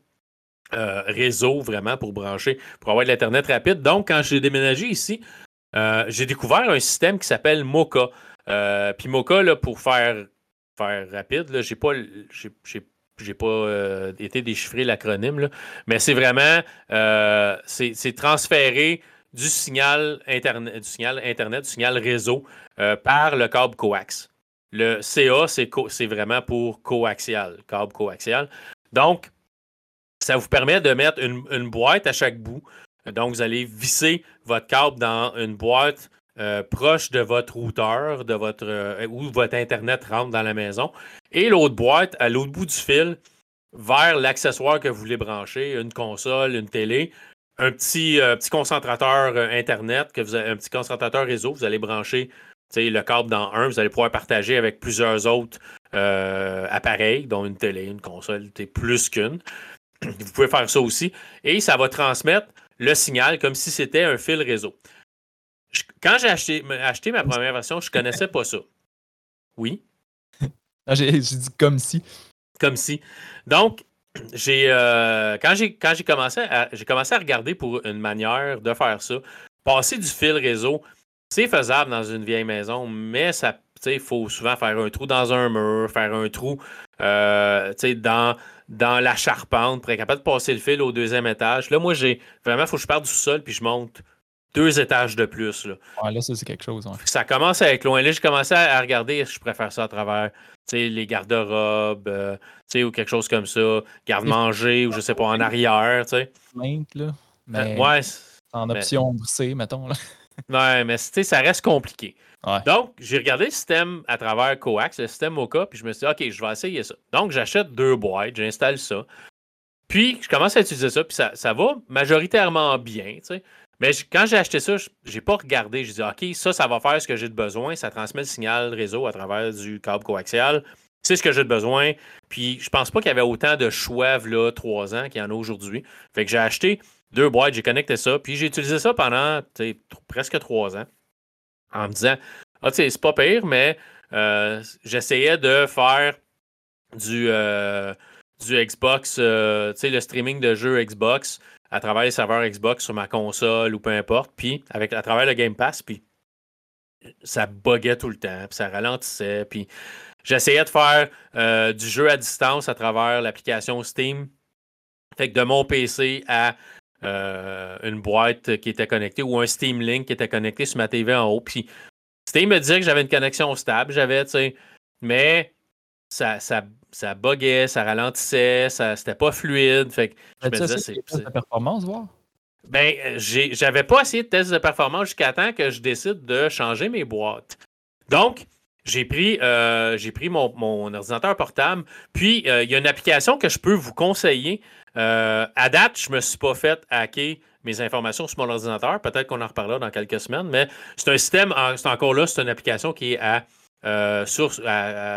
Speaker 1: euh, réseau vraiment pour brancher, pour avoir de l'Internet rapide. Donc, quand j'ai déménagé ici, euh, j'ai découvert un système qui s'appelle Mocha. Euh, puis Mocha, là, pour faire, rapide, j'ai pas, pas été déchiffré l'acronyme, mais c'est vraiment c'est transférer du signal Internet, du signal, internet, du signal réseau par le câble coax. Le CA, c'est vraiment pour coaxial, câble coaxial. Donc, ça vous permet de mettre une, boîte à chaque bout. Donc, vous allez visser votre câble dans une boîte euh, proche de votre routeur, de votre, euh, où votre Internet rentre dans la maison. Et l'autre boîte, à l'autre bout du fil, vers l'accessoire que vous voulez brancher, une console, une télé, un petit, euh, petit concentrateur Internet, que vous avez, un petit concentrateur réseau, vous allez brancher le câble dans un, vous allez pouvoir partager avec plusieurs autres appareils, dont une télé, une console, plus qu'une. *clears throat* Vous pouvez faire ça aussi. Et ça va transmettre le signal comme si c'était un fil réseau. quand j'ai acheté, acheté, ma première version, je ne connaissais pas ça. Oui. *laughs*
Speaker 2: j'ai dit comme si.
Speaker 1: Comme si. Donc, *clears throat* j'ai euh, quand j'ai quand j'ai commencé à j'ai commencé à regarder pour une manière de faire ça. Passer du fil réseau, c'est faisable dans une vieille maison, mais ça il faut souvent faire un trou dans un mur, faire un trou euh, dans, dans la charpente pour être capable de passer le fil au deuxième étage. Là, moi, j'ai vraiment, il faut que je parte du sol puis je monte deux étages de plus. Là,
Speaker 2: là ça, c'est quelque chose.
Speaker 1: Ça commence à être loin. Là, j'ai commencé à, regarder si je préfère ça à travers les garde-robes euh, ou quelque chose comme ça, garde-manger ou je sais pas, en arrière.
Speaker 2: Là,
Speaker 1: euh,
Speaker 2: mais ouais, en option C, mettons. Là.
Speaker 1: Ouais, mais ça reste compliqué. Donc, j'ai regardé le système à travers Coax, le système Mocha, puis je me suis dit, OK, je vais essayer ça. Donc, j'achète deux boîtes, j'installe ça. Puis, je commence à utiliser ça, puis ça, ça va majoritairement bien. Mais quand j'ai acheté ça, j'ai pas regardé. J'ai dit, OK, ça, ça va faire ce que j'ai de besoin. Ça transmet le signal réseau à travers du câble coaxial. C'est ce que j'ai de besoin. Puis, je pense pas qu'il y avait autant de choix, là, trois ans qu'il y en a aujourd'hui. Fait que j'ai acheté deux boîtes, j'ai connecté ça, puis j'ai utilisé ça pendant presque trois ans en me disant Ah, tu sais, c'est pas pire, mais euh, j'essayais de faire du, euh, du Xbox, euh, tu sais, le streaming de jeux Xbox à travers les serveurs Xbox sur ma console ou peu importe, puis avec, à travers le Game Pass, puis ça buguait tout le temps, puis ça ralentissait, puis j'essayais de faire du jeu à distance à travers l'application Steam. Fait que de mon PC à euh, une boîte qui était connectée ou un Steam Link qui était connecté sur ma TV en haut. Puis Steam me disait que j'avais une connexion stable, j'avais, tu sais, mais ça, ça, ça buguait, ça ralentissait, ça, c'était pas fluide. Fait que
Speaker 2: je me disais, c'est. performance, voir?
Speaker 1: Ben, j'avais pas essayé de test de performance jusqu'à temps que je décide de changer mes boîtes. Donc, j'ai pris, euh, j'ai pris mon, ordinateur portable. Puis, euh, il y a une application que je peux vous conseiller euh, à date, je ne me suis pas fait hacker mes informations sur mon ordinateur. Peut-être qu'on en reparlera dans quelques semaines, mais c'est un système, c'est encore là, c'est une application qui est à, euh, source,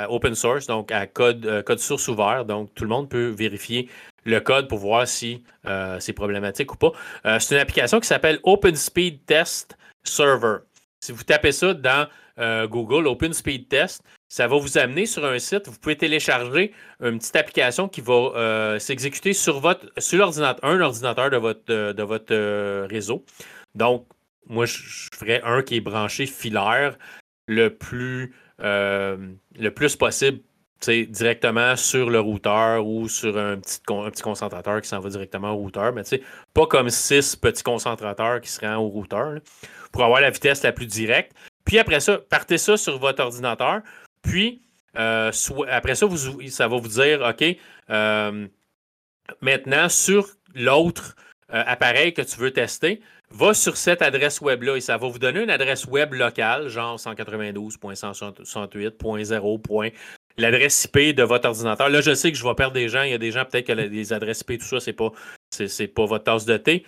Speaker 1: open source, donc à code, euh, code source ouvert. Donc, tout le monde peut vérifier le code pour voir si c'est problématique ou pas. c'est une application qui s'appelle Open Speed Test Server. Si vous tapez ça dans Google, Open Speed Test, ça va vous amener sur un site. Vous pouvez télécharger une petite application qui va euh, s'exécuter sur votre sur un ordinateur de votre, de, votre euh, réseau. Donc, moi, je, ferais un qui est branché filaire le plus, euh, le plus possible directement sur le routeur ou sur un petit, un petit concentrateur qui s'en va directement au routeur. Mais pas comme six petits concentrateurs qui se au routeur pour avoir la vitesse la plus directe. Puis après ça, partez ça sur votre ordinateur. Puis, euh, après ça, ça va vous dire, OK, euh, maintenant, sur l'autre euh, appareil que tu veux tester, va sur cette adresse web-là et ça va vous donner une adresse web locale, genre 192.168.0. L'adresse IP de votre ordinateur. Là, je sais que je vais perdre des gens. Il y a des gens, peut-être que les adresses IP, tout ça, c'est pas, pas votre tasse de thé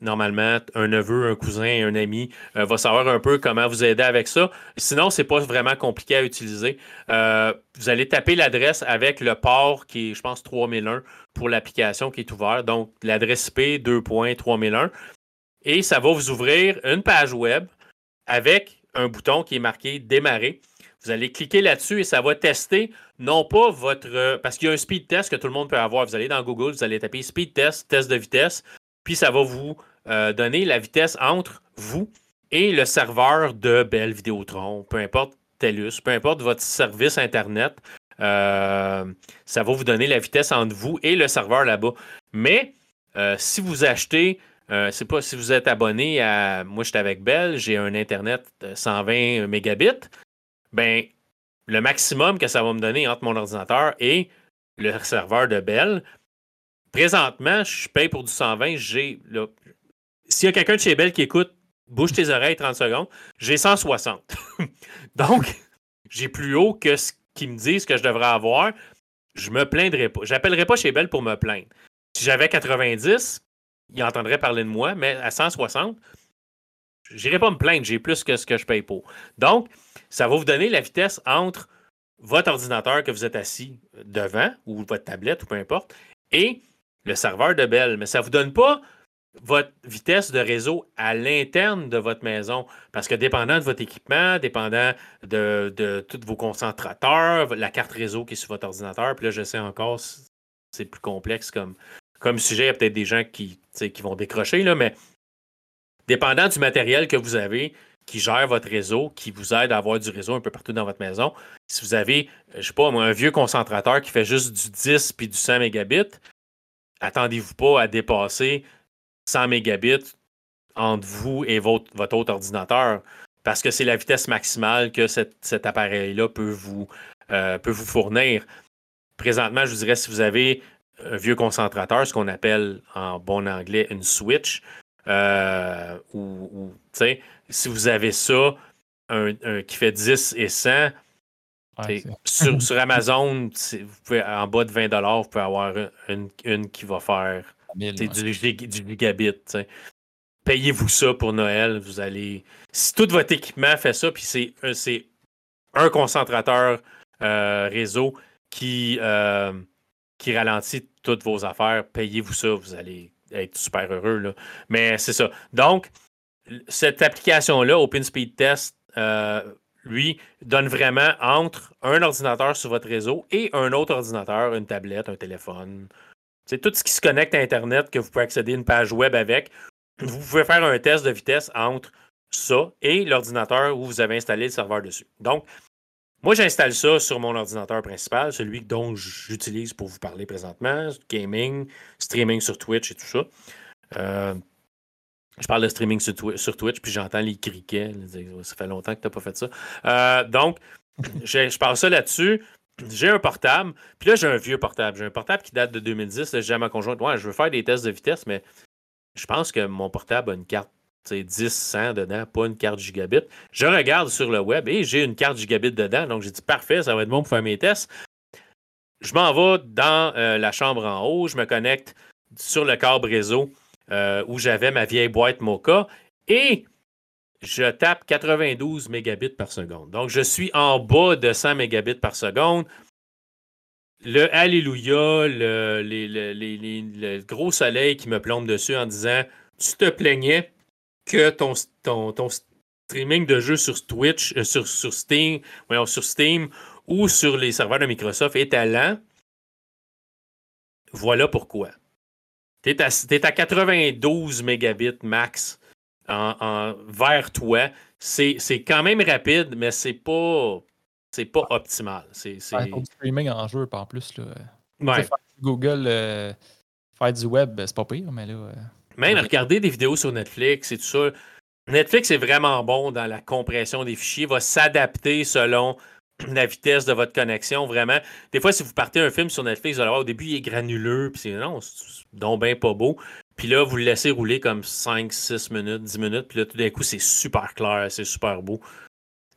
Speaker 1: normalement, un neveu, un cousin, un ami euh, va savoir un peu comment vous aider avec ça. Sinon, c'est pas vraiment compliqué à utiliser. Euh, vous allez taper l'adresse avec le port qui est, je pense, 3001 pour l'application qui est ouverte. Donc, l'adresse IP 2.3001. Et ça va vous ouvrir une page web avec un bouton qui est marqué Démarrer. Vous allez cliquer là-dessus et ça va tester non pas votre. Parce qu'il y a un speed test que tout le monde peut avoir. Vous allez dans Google, vous allez taper speed test, test de vitesse. Puis ça va vous euh, donner la vitesse entre vous et le serveur de Bell Vidéotron, peu importe TELUS, peu importe votre service Internet. Euh, ça va vous donner la vitesse entre vous et le serveur là-bas. Mais euh, si vous achetez euh, c'est pas si vous êtes abonné à. Moi, j'étais avec Bell, j'ai un Internet 120 mégabits. Ben, le maximum que ça va me donner entre mon ordinateur et le serveur de Bell. Présentement, je paye pour du 120. J'ai. S'il y a quelqu'un de chez Bell qui écoute, bouge tes oreilles 30 secondes, j'ai 160. *laughs* Donc, j'ai plus haut que ce qu'ils me disent que je devrais avoir. Je me plaindrai pas. J'appellerai pas chez Bell pour me plaindre. Si j'avais 90, ils entendraient parler de moi, mais à 160, j'irai pas me plaindre. J'ai plus que ce que je paye pour. Donc, ça va vous donner la vitesse entre votre ordinateur que vous êtes assis devant, ou votre tablette, ou peu importe, et le serveur de Bell. Mais ça ne vous donne pas votre vitesse de réseau à l'interne de votre maison. Parce que dépendant de votre équipement, dépendant de, de tous vos concentrateurs, la carte réseau qui est sur votre ordinateur, puis là, je sais encore, c'est plus complexe comme, comme sujet. Il y a peut-être des gens qui, qui vont décrocher, là, mais dépendant du matériel que vous avez, qui gère votre réseau, qui vous aide à avoir du réseau un peu partout dans votre maison. Si vous avez, je sais pas, un vieux concentrateur qui fait juste du 10 puis du 100 mégabits, attendez-vous pas à dépasser 100 mégabits entre vous et votre, votre autre ordinateur parce que c'est la vitesse maximale que cet appareil-là peut, vous, euh, peut vous fournir. Présentement, je vous dirais, si vous avez un vieux concentrateur, ce qu'on appelle en bon anglais une switch, euh, ou, si vous avez ça, un, qui fait 10 et 100, *laughs* sur, Amazon, vous pouvez, en bas de 20 vous pouvez avoir une, qui va faire du, du, gigabit. Payez-vous ça pour Noël. Vous allez. Si tout votre équipement fait ça, puis c'est un concentrateur euh, réseau qui, euh, qui ralentit toutes vos affaires, payez-vous ça. Vous allez être super heureux. Là. Mais c'est ça. Donc, cette application-là, OpenSpeed Test, euh, lui, donne vraiment entre un ordinateur sur votre réseau et un autre ordinateur, une tablette, un téléphone. C'est tout ce qui se connecte à Internet que vous pouvez accéder à une page web avec. Vous pouvez faire un test de vitesse entre ça et l'ordinateur où vous avez installé le serveur dessus. Donc, moi, j'installe ça sur mon ordinateur principal, celui dont j'utilise pour vous parler présentement, gaming, streaming sur Twitch et tout ça. Euh, je parle de streaming sur, Twitch, puis j'entends les criquets. Ça fait longtemps que tu n'as pas fait ça. Euh, donc, *laughs* je parle ça là-dessus. J'ai un portable, puis là, j'ai un vieux portable. J'ai un portable qui date de 2010. J'ai à ma conjointe, ouais, je veux faire des tests de vitesse, mais je pense que mon portable a une carte 10, 100 dedans, pas une carte gigabit. Je regarde sur le web et j'ai une carte gigabit dedans, donc j'ai dit parfait, ça va être bon pour faire mes tests. Je m'en vais dans euh, la chambre en haut, je me connecte sur le câble réseau euh, où j'avais ma vieille boîte Mocha et je tape 92 mégabits par seconde. Donc je suis en bas de 100 mégabits par seconde. Le Alléluia, le, gros soleil qui me plombe dessus en disant Tu te plaignais, que ton, streaming de jeux sur Twitch, euh, sur, Steam, sur Steam ou sur les serveurs de Microsoft est lent, voilà pourquoi. Tu es, à 92 mégabits max en, vers toi. C'est quand même rapide, mais c'est pas c'est pas optimal. C'est
Speaker 2: streaming en jeu, en plus. Là. Google, euh, faire du web, c'est pas pire, mais là. Euh,
Speaker 1: même regarder des vidéos sur Netflix et tout ça. Netflix est vraiment bon dans la compression des fichiers, va s'adapter selon *clears throat* la vitesse de votre connexion, vraiment. Des fois, si vous partez un film sur Netflix, vous allez voir, au début, il est granuleux, puis c'est non, c'est donc bien pas beau. Puis là, vous le laissez rouler comme 5, 6 minutes, 10 minutes, puis là, tout d'un coup, c'est super clair, c'est super beau.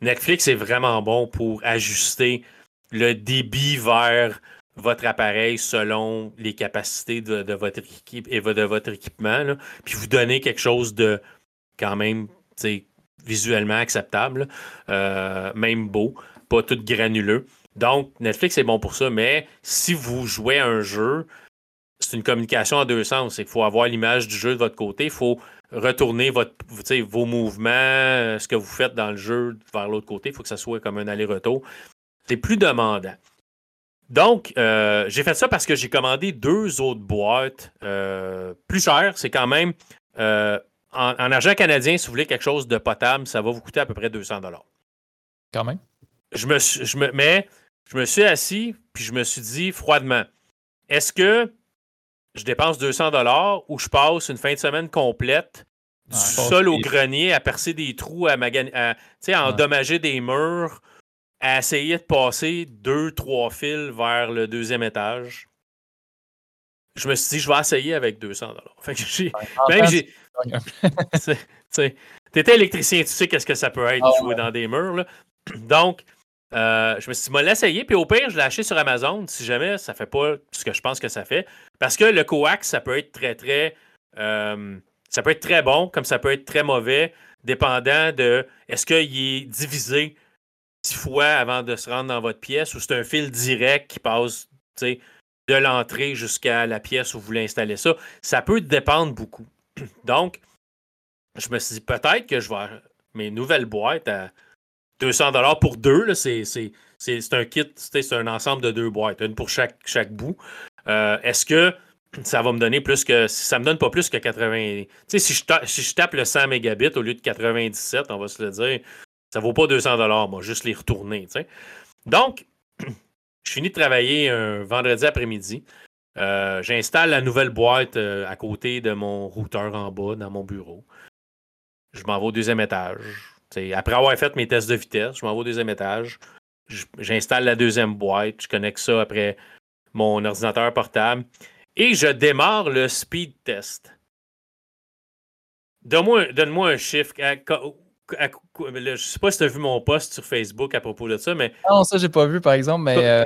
Speaker 1: Netflix est vraiment bon pour ajuster le débit vers votre appareil selon les capacités de, votre équipe et de votre équipement, puis vous donner quelque chose de quand même visuellement acceptable, euh, même beau, pas tout granuleux. Donc, Netflix est bon pour ça, mais si vous jouez à un jeu, c'est une communication en deux sens. Il faut avoir l'image du jeu de votre côté, il faut retourner votre, vos mouvements, euh, ce que vous faites dans le jeu vers l'autre côté. Il faut que ça soit comme un aller-retour. C'est plus demandant. Donc, euh, j'ai fait ça parce que j'ai commandé deux autres boîtes euh, plus chères. C'est quand même euh, en, argent canadien, si vous voulez quelque chose de potable, ça va vous coûter à peu près 200
Speaker 2: Quand même.
Speaker 1: Je me, je me, mais je me suis assis puis je me suis dit froidement, est-ce que je dépense 200 dollars ou je passe une fin de semaine complète du sol au grenier à percer des trous, à, à, à endommager des murs, à essayer de passer deux, trois fils vers le deuxième étage? Je me suis dit, je vais essayer avec 200 dollars. Fait que j'ai. Même j'ai. *laughs* *laughs* T'étais électricien, tu sais qu'est-ce que ça peut être, de ah jouer dans des murs. Là. Donc, euh, je me suis dit, moi, l'essayer, puis au pire, je l'ai acheté sur Amazon si jamais ça fait pas ce que je pense que ça fait. Parce que le coax, ça peut être très, très. Euh, ça peut être très bon, comme ça peut être très mauvais, dépendant de est-ce qu'il est divisé six fois avant de se rendre dans votre pièce ou c'est un fil direct qui passe de l'entrée jusqu'à la pièce où vous voulez installer ça. Ça peut dépendre beaucoup. *clears throat* Donc, je me suis dit peut-être que je vais mes nouvelles boîtes à 200 dollars pour deux. C'est un kit, c'est un ensemble de deux boîtes, une pour chaque, chaque bout. Euh, est-ce que ça va me donner plus que. Ça me donne pas plus que 80. Tu sais, si je, si je tape le 100 mégabits au lieu de 97, on va se le dire, ça vaut pas 200 dollars, moi, juste les retourner. Donc, *clears throat* je finis de travailler un vendredi après-midi. Euh, j'installe la nouvelle boîte euh, à côté de mon routeur en bas dans mon bureau. Je m'en vais au deuxième étage. Après avoir fait mes tests de vitesse, je m'en vais au deuxième étage. J'installe la deuxième boîte. Je connecte ça après mon ordinateur portable et je démarre le speed test. Donne-moi un chiffre. je ne sais pas si tu as vu mon post sur Facebook à propos de ça, mais.
Speaker 2: Non, ça, j'ai pas vu, par exemple, mais. Euh,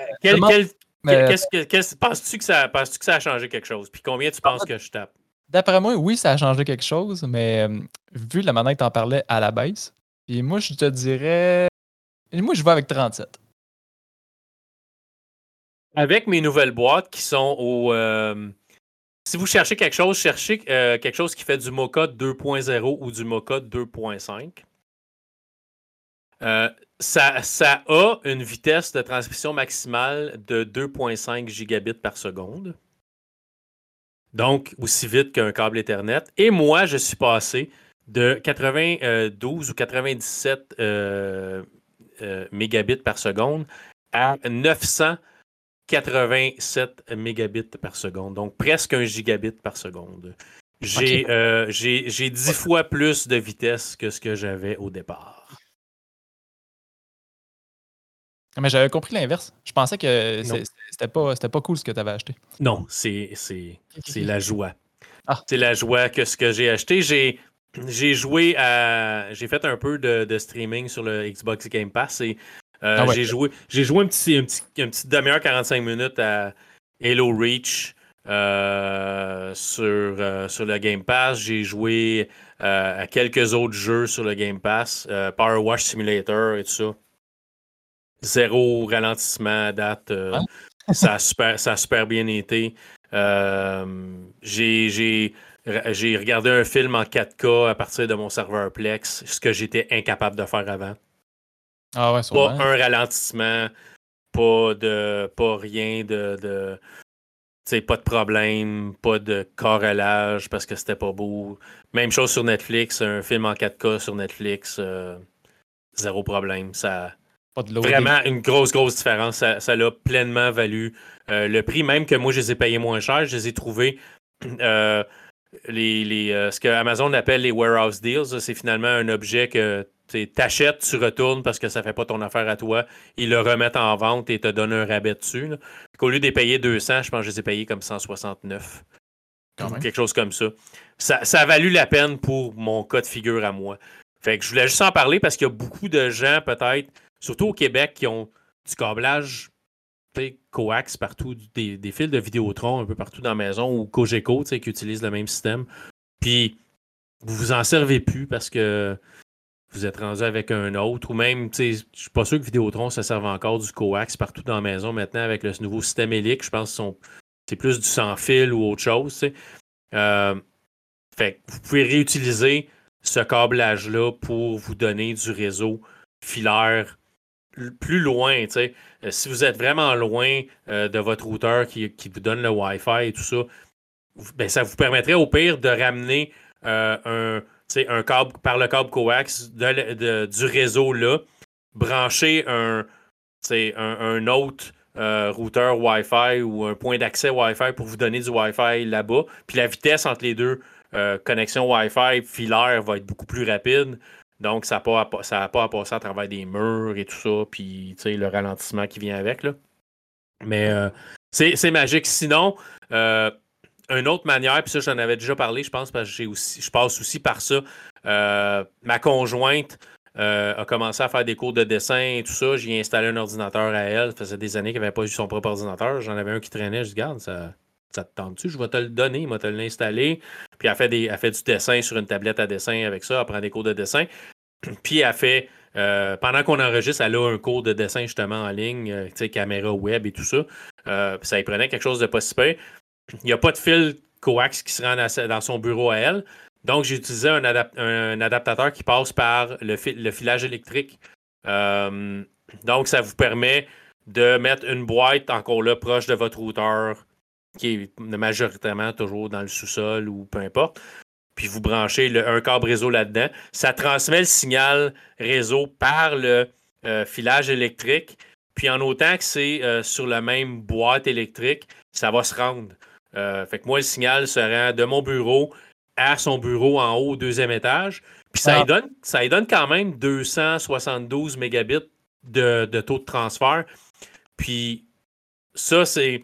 Speaker 1: penses-tu que, ça, penses que ça a changé quelque chose? Puis combien tu penses que je tape?
Speaker 2: D'après moi, oui, ça a changé quelque chose, mais euh, vu la manière que tu en parlais à la baisse, puis moi, je te dirais. Moi, je vais avec 37.
Speaker 1: Avec mes nouvelles boîtes qui sont au. Euh, si vous cherchez quelque chose, cherchez euh, quelque chose qui fait du Mocha 2.0 ou du Mocha 2.5. Euh, ça, ça, a une vitesse de transmission maximale de 2.5 gigabits par seconde. Donc, aussi vite qu'un câble Ethernet. Et moi, je suis passé de 92 ou 97 mégabits par seconde à 900 87 mégabits par seconde, donc presque un gigabit par seconde. J'ai euh, dix 10 fois plus de vitesse que ce que j'avais au départ.
Speaker 2: Mais j'avais compris l'inverse. Je pensais que c'était pas, pas cool ce que tu avais acheté.
Speaker 1: Non, c'est la joie. Ah. C'est la joie que ce que j'ai acheté. J'ai j'ai joué à. J'ai fait un peu de, de, streaming sur le Xbox Game Pass et euh, ah j'ai joué, j'ai joué un petit, un petit, demi-heure, 45 minutes à Halo Reach euh, sur, euh, sur le Game Pass. J'ai joué à quelques autres jeux sur le Game Pass, Power Wash Simulator et tout ça. Zéro ralentissement à date. ça, a super, ça super bien été. j'ai, j'ai regardé un film en 4K à partir de mon serveur Plex, ce que j'étais incapable de faire avant.
Speaker 2: Ah ouais,
Speaker 1: pas un ralentissement, pas de pas rien de, de pas de problème, pas de corrélage parce que c'était pas beau. Même chose sur Netflix, un film en 4K sur Netflix, euh, zéro problème. Ça pas de vraiment une grosse, grosse différence. Ça l'a pleinement valu euh, le prix, même que moi je les ai payés moins cher, je les ai trouvés. Euh, les, les ce que Amazon appelle les warehouse deals, c'est finalement un objet que T'achètes, tu retournes parce que ça fait pas ton affaire à toi. Ils le remettent en vente et te donnent un rabais dessus. Au lieu de payer 200, je pense que je les ai payés comme 169. quelque chose comme ça. ça. a valu la peine pour mon cas de figure à moi. Fait que je voulais juste en parler parce qu'il y a beaucoup de gens, peut-être, surtout au Québec, qui ont du câblage coax partout, des, fils de Vidéotron un peu partout dans la maison ou Cogeco qui utilisent le même système. Puis vous vous en servez plus parce que vous êtes rendu avec un autre, ou même, je suis pas sûr que Vidéotron, ça serve encore du coax partout dans la maison maintenant avec le nouveau système hélique. Je pense que c'est plus du sans-fil ou autre chose. Euh, fait vous pouvez réutiliser ce câblage-là pour vous donner du réseau filaire plus loin. Euh, si vous êtes vraiment loin euh, de votre routeur qui, vous donne le Wi-Fi et tout ça, ben, ça vous permettrait au pire de ramener un un câble par le câble coax du réseau là, brancher un, un, un autre routeur Wi-Fi ou un point d'accès Wi-Fi pour vous donner du Wi-Fi là-bas. Puis la vitesse entre les deux connexions Wi-Fi filaire va être beaucoup plus rapide. Donc, ça n'a pas, à, pas à passer à travers des murs et tout ça, puis le ralentissement qui vient avec. Là. Mais c'est magique. Sinon, une autre manière, puis ça, j'en avais déjà parlé, je pense, parce que aussi, je passe aussi par ça. ma conjointe euh, a commencé à faire des cours de dessin et tout ça. J'ai installé un ordinateur à elle. Ça faisait des années qu'elle n'avait pas eu son propre ordinateur. J'en avais un qui traînait. Je dis, garde, ça, ça te tente-tu? Je vais te le donner. Il m'a te l'installer. Puis elle fait, des, fait du dessin sur une tablette à dessin avec ça. Elle prend des cours de dessin. *clears throat* Puis elle fait, euh, pendant qu'on enregistre, elle a un cours de dessin justement en ligne, euh, tu sais, caméra web et tout ça. ça y prenait quelque chose de possible. Il n'y a pas de fil coax qui se rend dans son bureau à elle. Donc, j'ai utilisé un, adaptateur qui passe par le, filage électrique. Euh, donc, ça vous permet de mettre une boîte encore là proche de votre routeur, qui est majoritairement toujours dans le sous-sol ou peu importe. Puis vous branchez un câble réseau là-dedans. Ça transmet le signal réseau par le euh, filage électrique. Puis en autant que c'est euh, sur la même boîte électrique, ça va se rendre. fait que moi, le signal se rend de mon bureau à son bureau en haut au deuxième étage. Puis ça, lui ah. donne, ça donne quand même 272 mégabits de, taux de transfert. Puis ça, c'est,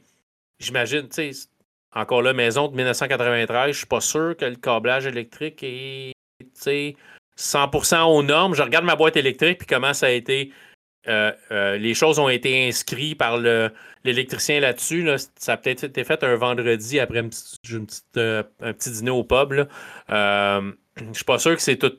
Speaker 1: j'imagine, tu sais, encore là, maison de 1993, je suis pas sûr que le câblage électrique est, 100% aux normes. Je regarde ma boîte électrique, puis comment ça a été euh, euh, les choses ont été inscrites par l'électricien là-dessus. Ça a peut-être été fait un vendredi après euh, un petit dîner au pub. Je ne suis pas sûr que c'est tout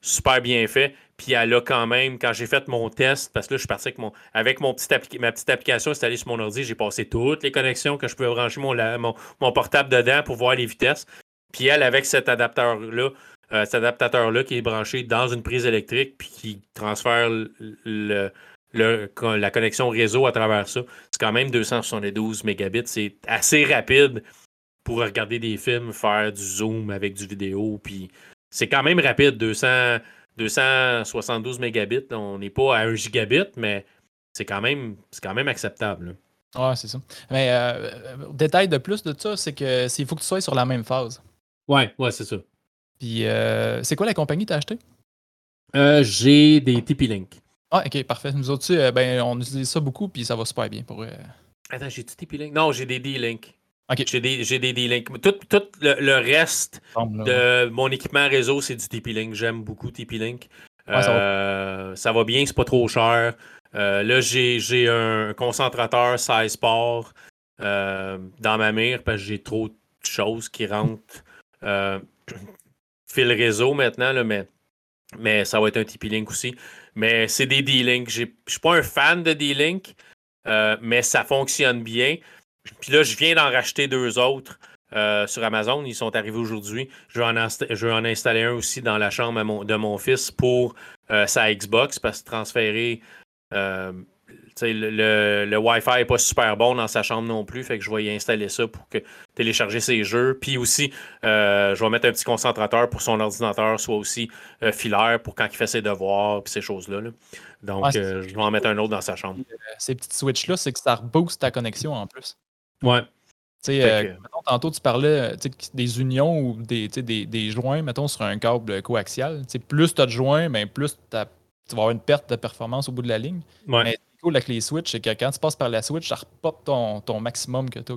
Speaker 1: super bien fait. Puis elle a quand même, quand j'ai fait mon test, parce que là, je suis parti avec, mon, avec ma petite application installée sur mon ordi, j'ai passé toutes les connexions que je pouvais brancher mon, mon portable dedans pour voir les vitesses. Puis elle, avec cet adapteur-là, euh, cet adaptateur-là qui est branché dans une prise électrique puis qui transfère la connexion réseau à travers ça. C'est quand même 272 mégabits. C'est assez rapide pour regarder des films, faire du zoom avec du vidéo. Puis c'est quand même rapide, 200, 272 mégabits. On n'est pas à 1 gigabit, mais c'est quand même, quand même acceptable.
Speaker 2: Ouais, c'est ça. Mais euh, détail de plus de ça, c'est que il faut que tu sois sur la même phase.
Speaker 1: Ouais, ouais, c'est ça.
Speaker 2: Puis, euh, c'est quoi la compagnie que tu as acheté?
Speaker 1: Euh, j'ai des TP-Link.
Speaker 2: Ah, ok, parfait. Nous autres, euh, ben, on utilise ça beaucoup, puis ça va super bien pour.
Speaker 1: Attends, j'ai du TP-Link? Non, j'ai des D-Link. J'ai des, j'ai des D-Link. Tout, tout le, reste de mon équipement réseau, c'est du TP-Link. J'aime beaucoup TP-Link. ça, va. bien, c'est pas trop cher. là, j'ai, j'ai un concentrateur size port dans ma mire parce que j'ai trop de choses qui rentrent *clears throat* fil réseau maintenant, là, mais, mais ça va être un TP-Link aussi. Mais c'est des D-Link. Je ne suis pas un fan de D-Link, euh, mais ça fonctionne bien. Puis là, je viens d'en racheter deux autres euh, sur Amazon. Ils sont arrivés aujourd'hui. Je, vais en installer un aussi dans la chambre de mon fils pour euh, sa Xbox parce que transférer le, le, Wi-Fi n'est pas super bon dans sa chambre non plus, fait que je vais y installer ça pour que télécharger ses jeux. Puis aussi, euh, je vais mettre un petit concentrateur pour son ordinateur, soit aussi euh, filaire pour quand il fait ses devoirs puis ces choses-là. Donc, euh, je vais en mettre un autre dans sa chambre.
Speaker 2: Ces petites switches-là, c'est que ça rebooste ta connexion en plus.
Speaker 1: Ouais.
Speaker 2: Tu sais, tantôt, tu parlais des unions ou des, des, des, joints, mettons, sur un câble coaxial. plus tu as de joints, ben, plus tu vas avoir une perte de performance au bout de la ligne.
Speaker 1: Ouais
Speaker 2: avec les Switch, c'est que quand tu passes par la Switch, ça repop ton, ton maximum que tu as.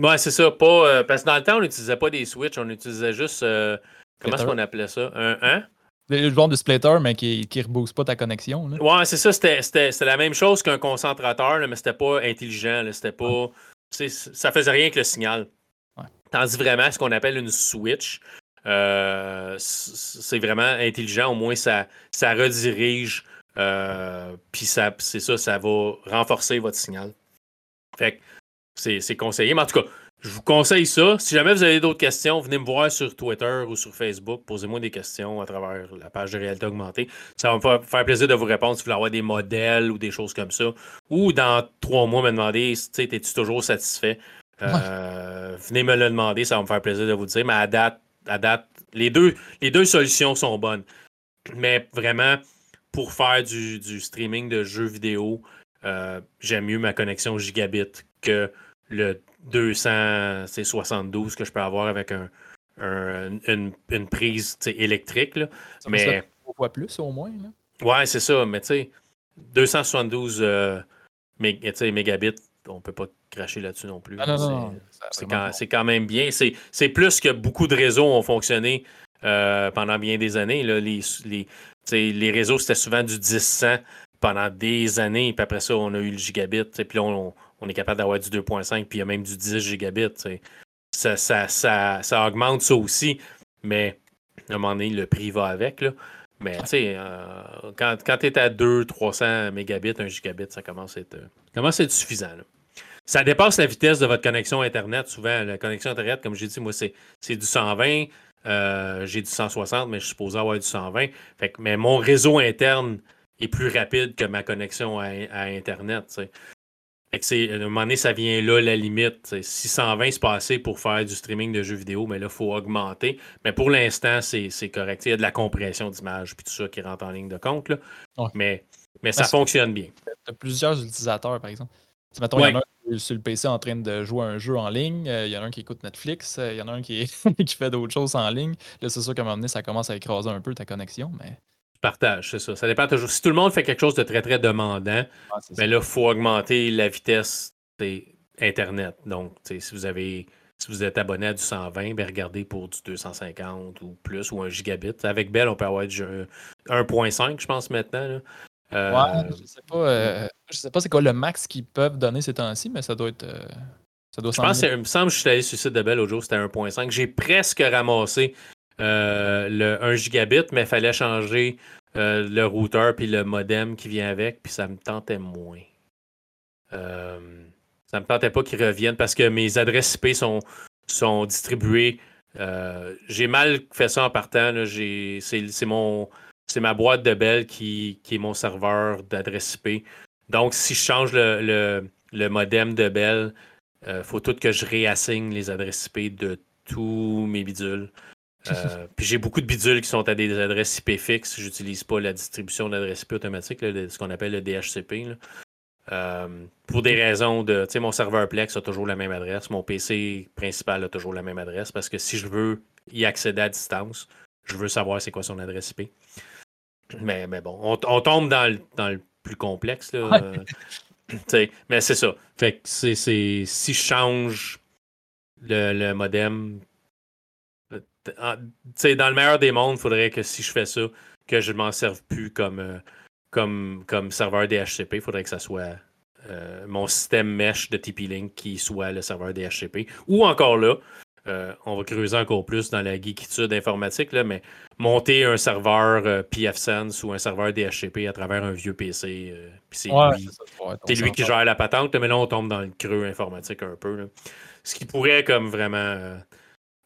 Speaker 1: Ouais, c'est ça. Pas, euh, parce que dans le temps, on n'utilisait pas des Switch, on utilisait juste. Euh, comment est-ce qu'on appelait ça? Un hein?
Speaker 2: Le genre de splitter, mais qui ne rebooste pas ta connexion. Là.
Speaker 1: Ouais, c'est ça. C'était la même chose qu'un concentrateur, là, mais c'était pas intelligent. C'était pas. Ça faisait rien que le signal. Ouais. Tandis vraiment ce qu'on appelle une Switch. Euh, c'est vraiment intelligent. Au moins, ça, ça redirige euh, puis ça, c'est ça, ça va renforcer votre signal. Fait que c'est conseillé. Mais en tout cas, je vous conseille ça. Si jamais vous avez d'autres questions, venez me voir sur Twitter ou sur Facebook. Posez-moi des questions à travers la page de réalité augmentée. Ça va me faire plaisir de vous répondre si vous voulez avoir des modèles ou des choses comme ça. Ou dans trois mois, me demander, es-tu toujours satisfait? Euh, venez me le demander, ça va me faire plaisir de vous dire. Mais à date, à date les, deux, les deux solutions sont bonnes. Mais vraiment, pour faire du, streaming de jeux vidéo, j'aime mieux ma connexion gigabit que le 272 que je peux avoir avec un, une, une, prise électrique. Là. mais
Speaker 2: fois plus au moins.
Speaker 1: Ouais, c'est ça. Mais tu sais, 272 euh, mégabits, on peut pas cracher là-dessus non plus.
Speaker 2: Ah,
Speaker 1: c'est quand, quand, même bien. C'est plus que beaucoup de réseaux ont fonctionné euh, pendant bien des années. Là. Les, les, les réseaux, c'était souvent du 10-100 pendant des années. Puis après ça, on a eu le gigabit. Puis là, on, on, est capable d'avoir du 2.5. Puis il y a même du 10 gigabits. Ça, ça, ça, ça, augmente ça aussi. Mais à un moment donné, le prix va avec. Là. Mais tu sais, euh, quand, quand tu es à 200-300 mégabits, 1 gigabit, ça commence à être, euh, suffisant. Ça dépasse la vitesse de votre connexion Internet. Souvent, la connexion Internet, comme j'ai dit, moi, c'est du 120. Euh, j'ai du 160, mais je suis supposé avoir du 120. Fait que, mais mon réseau interne est plus rapide que ma connexion à Internet. Fait que à un moment donné, ça vient là la limite. 620, c'est pas assez pour faire du streaming de jeux vidéo, mais là, il faut augmenter. Mais pour l'instant, c'est correct. Il y a de la compression d'image puis tout ça qui rentre en ligne de compte. Là. Mais, mais ça fonctionne bien.
Speaker 2: Tu as plusieurs utilisateurs, par exemple. Mettons, il y en a un sur le PC en train de jouer un jeu en ligne, euh, il y en a un qui écoute Netflix, euh, il y en a un qui, *laughs* qui fait d'autres choses en ligne. Là, c'est sûr qu'à un moment donné, ça commence à écraser un peu ta connexion, mais
Speaker 1: partage, c'est ça. Ça dépend toujours. Si tout le monde fait quelque chose de très, très demandant, mais là, il faut augmenter la vitesse Internet. Donc, si vous avez. Si vous êtes abonné à du 120, ben regardez pour du 250 ou plus ou un gigabit. Avec Bell, on peut avoir du 1.5, je pense, maintenant.
Speaker 2: Euh, ouais, je sais pas. Euh, je sais pas c'est quoi le max qu'ils peuvent donner ces temps-ci, mais ça doit être. Euh, ça doit
Speaker 1: je pense il me semble que je suis allé sur le site de Bell l'autre jour, c'était 1.5. J'ai presque ramassé le 1 gigabit, mais il fallait changer euh, le routeur puis le modem qui vient avec, puis ça me tentait moins. Euh, ça me tentait pas qu'ils reviennent parce que mes adresses IP sont, sont distribuées. j'ai mal fait ça en partant. C'est mon c'est ma boîte de Bell qui, qui est mon serveur d'adresse IP. Donc, si je change le, le, modem de Bell, il faut tout que je réassigne les adresses IP de tous mes bidules. Euh, puis j'ai beaucoup de bidules qui sont à des adresses IP fixes. J'utilise pas la distribution d'adresses IP automatique, ce qu'on appelle le DHCP. Euh, pour des raisons de, tu sais, mon serveur Plex a toujours la même adresse, mon PC principal a toujours la même adresse, parce que si je veux y accéder à distance, je veux savoir c'est quoi son adresse IP. Mais, mais bon, on, tombe dans le, plus complexe. Là, euh, *laughs* mais c'est ça. Fait que c'est, si je change le, le modem dans le meilleur des mondes, il faudrait que si je fais ça, que je ne m'en serve plus comme, euh, comme, comme serveur DHCP. Il faudrait que ça soit euh, mon système mesh de TP-Link qui soit le serveur DHCP. Ou encore là, euh, on va creuser encore plus dans la geekitude informatique, là, mais monter un serveur PFSense ou un serveur DHCP à travers un vieux PC. c'est lui, lui qui gère la patente, mais là, on tombe dans le creux informatique un peu. Ce qui pourrait comme vraiment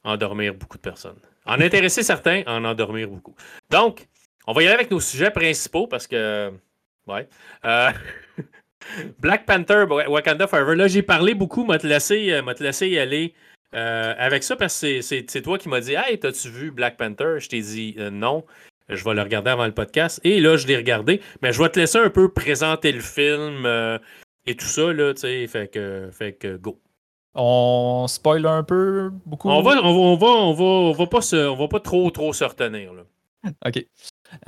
Speaker 1: endormir beaucoup de personnes. En intéresser certains, en endormir beaucoup. Donc, on va y aller avec nos sujets principaux parce que. Ouais. Euh, *laughs* Black Panther, Wakanda Forever. Là, j'ai parlé beaucoup, m'a te euh, te laissé y aller euh, avec ça parce que c'est toi qui m'as dit Hey, t'as-tu vu Black Panther? Je t'ai dit non. Je vais le regarder avant le podcast. Et là, je l'ai regardé. Mais je vais te laisser un peu présenter le film et tout ça, là, tu sais. Fait que, fait que go.
Speaker 2: On spoil un peu beaucoup?
Speaker 1: On va, on va, on va, on va, pas se, on va pas trop, trop se retenir. Là. *laughs*
Speaker 2: OK.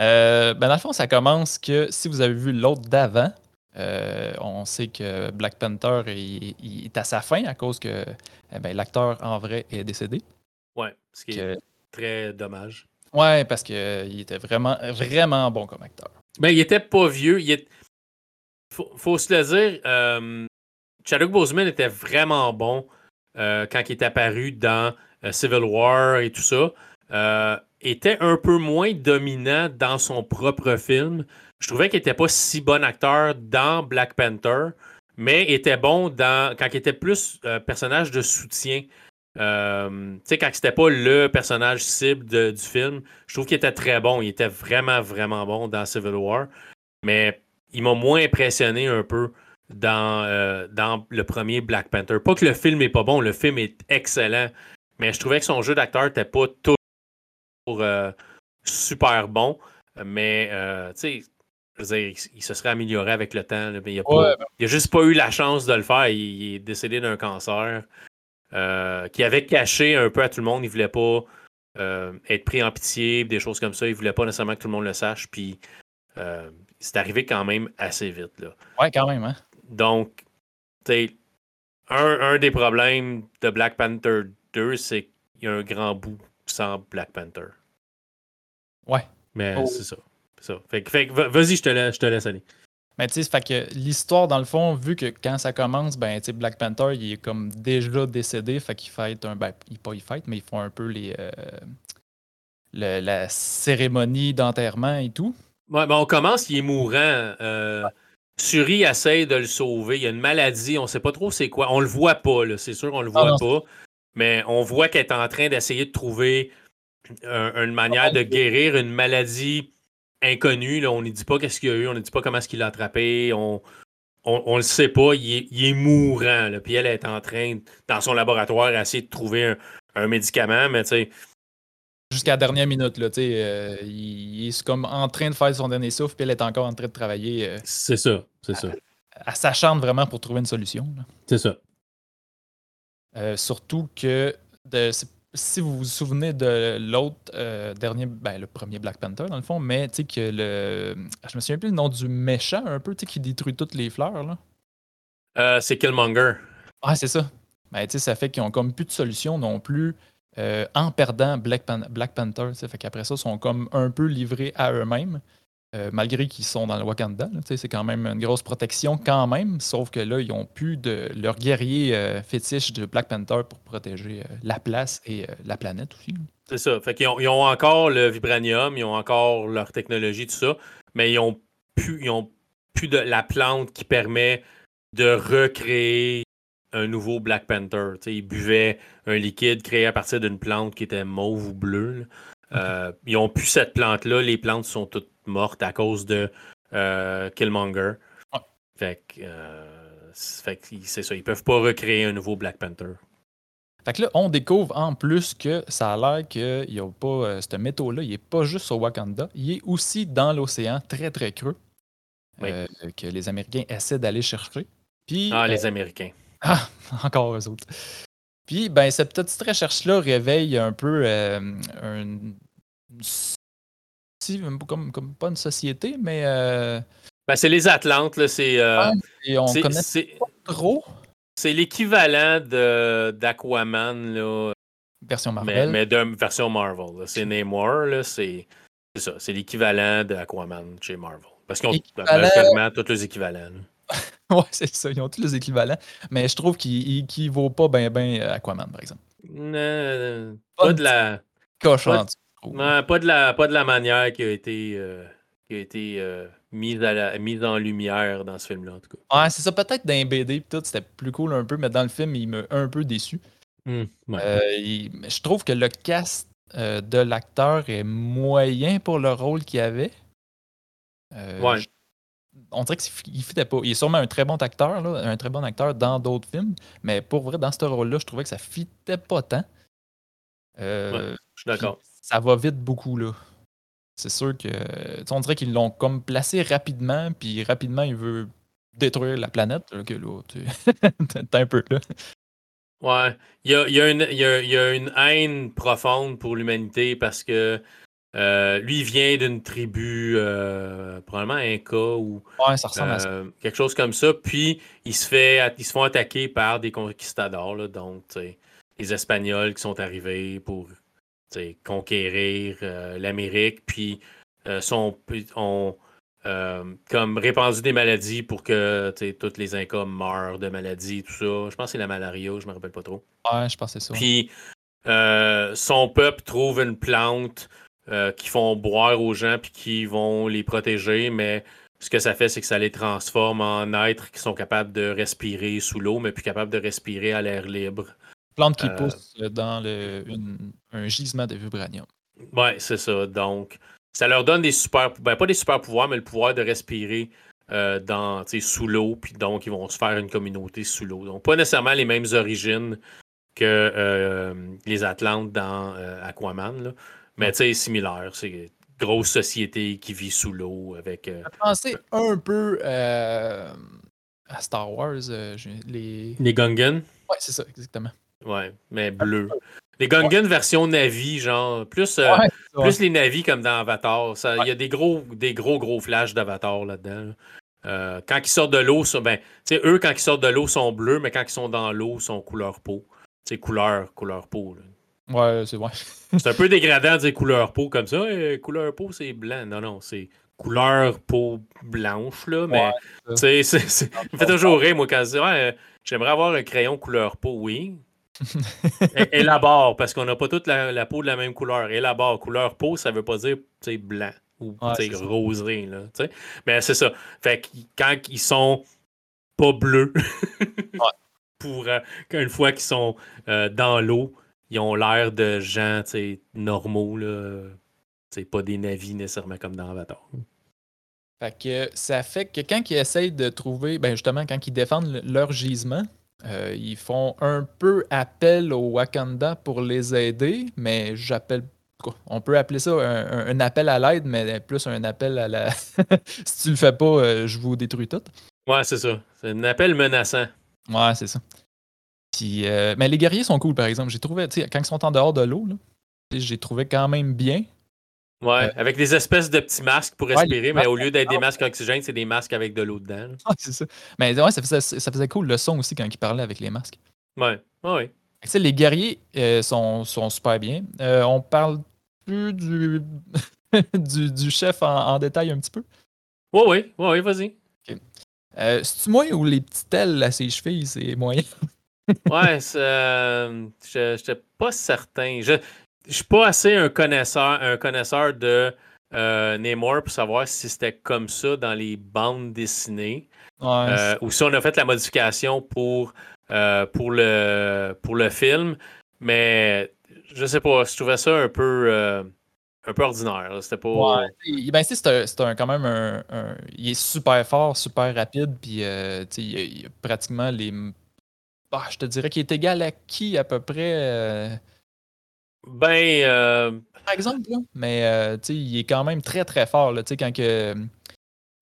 Speaker 2: Euh, ben dans le fond, ça commence que si vous avez vu l'autre d'avant, euh, on sait que Black Panther est, à sa fin à cause que eh ben, l'acteur en vrai est décédé.
Speaker 1: Ouais, ce qui est très dommage.
Speaker 2: Ouais, parce qu'il était vraiment, vraiment bon comme acteur.
Speaker 1: Ben, il était pas vieux. Il est... faut, se le dire, euh, Chadwick Boseman était vraiment bon euh, quand il est apparu dans euh, Civil War et tout ça. Euh, était un peu moins dominant dans son propre film. Je trouvais qu'il n'était pas si bon acteur dans Black Panther, mais était bon dans quand il était plus personnage de soutien. tu sais, pas le personnage cible du film, je trouve qu'il était très bon. Il était vraiment, vraiment bon dans Civil War. Mais il m'a moins impressionné un peu dans, euh, dans le premier Black Panther. Pas que le film est pas bon, le film est excellent, mais je trouvais que son jeu d'acteur n'était pas toujours euh, super bon. Mais, euh, tu sais, il, se serait amélioré avec le temps, mais il n'a ben juste pas eu la chance de le faire. Il, est décédé d'un cancer qui avait caché un peu à tout le monde. Il voulait pas être pris en pitié, des choses comme ça. Il voulait pas nécessairement que tout le monde le sache. Puis c'est arrivé quand même assez vite. Là.
Speaker 2: Ouais, quand même. Hein?
Speaker 1: Donc, un, un des problèmes de Black Panther 2, c'est qu'il y a un grand bout sans Black Panther.
Speaker 2: Ouais.
Speaker 1: Mais oh. c'est ça. ça. Fait, fait vas-y, je te, laisse, je te laisse aller.
Speaker 2: Mais tu sais, fait que l'histoire, dans le fond, vu que quand ça commence, ben, tu sais, Black Panther, il est comme déjà décédé, fait qu'il fait un. Ben, il, pas il fête, mais ils font un peu les. Euh, la cérémonie d'enterrement et tout.
Speaker 1: Ouais, ben on commence, il est mourant. Euh, Suri essaie de le sauver. Il y a une maladie, on sait pas trop c'est quoi. On le voit pas, c'est sûr, on le ah voit pas. Mais on voit qu'elle est en train d'essayer de trouver une manière de guérir une maladie inconnue. Là. On ne dit pas qu'est-ce qu'il y a eu, on ne dit pas comment est-ce qu'il l'a attrapé. On, on, le sait pas, il est, mourant. Là. Puis elle est en train, dans son laboratoire, d'essayer de trouver un, médicament, mais tu sais.
Speaker 2: Jusqu'à la dernière minute, là, euh, il, est comme en train de faire son dernier souffle, puis elle est encore en train de travailler. Euh,
Speaker 1: c'est ça, c'est ça.
Speaker 2: Elle, s'acharne vraiment pour trouver une solution.
Speaker 1: C'est ça.
Speaker 2: Euh, surtout que de, si vous vous souvenez de l'autre euh, dernier, ben, le premier Black Panther, dans le fond, mais tu sais que le. Je me souviens plus le nom du méchant un peu, tu sais, qui détruit toutes les fleurs, là.
Speaker 1: C'est Killmonger.
Speaker 2: Ah, c'est ça. Ben, tu sais, ça fait qu'ils ont comme plus de solution non plus euh, en perdant Black, Black Panther. Fait qu'après ça, ils sont comme un peu livrés à eux-mêmes. Euh, malgré qu'ils sont dans le Wakanda. C'est quand même une grosse protection quand même, sauf que là, ils ont plus de leur guerrier euh, fétiche de Black Panther pour protéger la place et la planète aussi.
Speaker 1: C'est ça. Fait qu'ils ils ont, encore le vibranium, ils ont encore leur technologie, tout ça, mais ils ont plus, ils ont plus de la plante qui permet de recréer un nouveau Black Panther. ils buvaient un liquide créé à partir d'une plante qui était mauve ou bleue. ils ont plus cette plante-là. Les plantes sont toutes morte à cause de euh, Killmonger. Fait que, euh, c'est ça, ils peuvent pas recréer un nouveau Black Panther.
Speaker 2: Fait que là, on découvre en plus que ça a l'air que y a pas, euh, ce métaux-là, il est pas juste au Wakanda, il est aussi dans l'océan très très creux. que les Américains essaient d'aller chercher. Puis,
Speaker 1: ah, les Américains.
Speaker 2: Ah, *laughs* encore eux autres. Puis, ben, cette petite recherche-là réveille un peu une comme, comme pas une société, mais. Euh,
Speaker 1: ben, c'est les Atlantes, c'est. Euh,
Speaker 2: on connaît pas trop.
Speaker 1: C'est l'équivalent d'Aquaman, là.
Speaker 2: Version Marvel.
Speaker 1: Mais, de version Marvel. C'est Namor, c'est. ça, c'est l'équivalent d'Aquaman chez Marvel. Parce qu'ils ont vraiment tous les équivalents. *laughs*
Speaker 2: ouais, c'est ça, ils ont tous les équivalents. Mais je trouve qu'il ne vaut pas bien ben Aquaman, par exemple.
Speaker 1: pas, de la.
Speaker 2: Cochon,
Speaker 1: non, pas de la, pas de la manière qui a été, euh, qui a été euh, mise, à la, mise en lumière dans ce film-là, en tout
Speaker 2: cas. Ouais, c'est ça. Peut-être dans BD, tout, c'était plus cool un peu, mais dans le film, il m'a un peu déçu.
Speaker 1: Hum,
Speaker 2: euh, je trouve que le cast de l'acteur est moyen pour le rôle qu'il avait.
Speaker 1: ouais.
Speaker 2: On dirait qu'il ne pas. Il est sûrement un très bon acteur, là, un très bon acteur dans d'autres films, mais pour vrai, dans ce rôle-là, je trouvais que ça fitait pas tant.
Speaker 1: je suis d'accord
Speaker 2: ça va vite beaucoup, là. C'est sûr que. On dirait qu'ils l'ont comme placé rapidement, puis rapidement, il veut détruire la planète. Là, que là, *laughs* t'es un peu là.
Speaker 1: Ouais. Il y a, il y, a une, il y a, une haine profonde pour l'humanité parce que euh, lui, il vient d'une tribu, euh, probablement un cas ou
Speaker 2: ouais, ça ressemble à ça.
Speaker 1: Euh, quelque chose comme ça. Puis, il se, fait, ils se font attaquer par des conquistadors, là, donc les Espagnols qui sont arrivés pour conquérir l'Amérique, puis sont, ont comme répandu des maladies pour que tous les Incas meurent de maladies, tout ça. Je pense que c'est la malaria, je me rappelle pas trop.
Speaker 2: Ouais, je pense que c'est ça.
Speaker 1: Puis son peuple trouve une plante qui font boire aux gens puis qui vont les protéger, mais ce que ça fait, c'est que ça les transforme en êtres qui sont capables de respirer sous l'eau, mais plus capables de respirer à l'air libre.
Speaker 2: Plante qui euh, pousse dans le, un gisement de vibranium.
Speaker 1: Ouais, c'est ça. Donc, ça leur donne des super. Ben, pas des super pouvoirs, mais le pouvoir de respirer euh, dans, sous l'eau. Puis donc, ils vont se faire une communauté sous l'eau. Donc, pas nécessairement les mêmes origines que euh, les Atlantes dans Aquaman. Là. Mais tu sais, similaire. C'est grosse société qui vit sous l'eau avec.
Speaker 2: Euh, pensé un peu à Star Wars, les.
Speaker 1: Les Gungans.
Speaker 2: Ouais, c'est ça, exactement.
Speaker 1: Ouais, mais bleu. Les Gungans version Navi, genre, plus, plus les Navi comme dans Avatar. Il y a des gros, des gros, gros flashs d'Avatar là-dedans. quand ils sortent de l'eau, ben, eux, quand ils sortent de l'eau, sont bleus, mais quand ils sont dans l'eau, sont couleur peau. C'est couleur, couleur peau.
Speaker 2: Ouais, c'est vrai. *laughs*
Speaker 1: c'est un peu dégradant de dire couleur peau comme ça. couleur peau, c'est blanc. Non, non, c'est couleur peau blanche, là. Mais, c'est, c'est, ça me fait toujours rire, moi, quand je dis, ouais, j'aimerais avoir un crayon couleur peau, oui. *laughs* Élabore, parce qu'on n'a pas toute la, peau de la même couleur. Élabore, couleur peau, ça veut pas dire blanc ou ouais, rosé. Là, Mais c'est ça. Fait que quand ils sont pas bleus, *laughs* pour euh, qu'une fois qu'ils sont euh, dans l'eau, ils ont l'air de gens normaux, là. pas des navis nécessairement comme dans Avatar.
Speaker 2: Fait que ça fait que quand ils essayent de trouver, ben justement, quand ils défendent leur gisement, euh, ils font un peu appel au Wakanda pour les aider, mais j'appelle. On peut appeler ça un, appel à l'aide, mais plus un appel à la. *laughs* si tu le fais pas, je vous détruis tout.
Speaker 1: Ouais, c'est ça. C'est un appel menaçant.
Speaker 2: Ouais, c'est ça. Euh, mais les guerriers sont cool, par exemple. J'ai trouvé, quand ils sont en dehors de l'eau, j'ai trouvé quand même bien.
Speaker 1: Ouais, euh, avec des espèces de petits masques pour respirer, mais au lieu d'être des masques oxygène, c'est des masques avec de l'eau dedans.
Speaker 2: c'est ça. Mais ouais, ça faisait, ça faisait cool le son aussi quand ils parlaient avec les masques.
Speaker 1: Ouais, ouais.
Speaker 2: les guerriers euh, sont, sont, super bien. on parle plus du, *laughs* du, chef en, détail un petit peu?
Speaker 1: Ouais, oui, ouais, ouais, vas-y.
Speaker 2: C'est-tu moi ou les petites ailes à ses chevilles, c'est moyen? *laughs*
Speaker 1: ouais, euh, je n'étais pas certain. Je ne suis pas assez un connaisseur, un connaisseur de euh, Namor pour savoir si c'était comme ça dans les bandes dessinées. Euh, ou si on a fait la modification pour, euh, pour, le, pour le film. Mais je sais pas, je trouvais ça un peu un peu ordinaire. C'était pas.
Speaker 2: Ouais. Ben, c'est un, quand même un, Il est super fort, super rapide, puis il, il, a pratiquement les bah, je te dirais qu'il est égal à qui à peu près euh?
Speaker 1: Ben. Euh,
Speaker 2: Par exemple, là. Mais euh, il est quand même très très fort là, quand, que,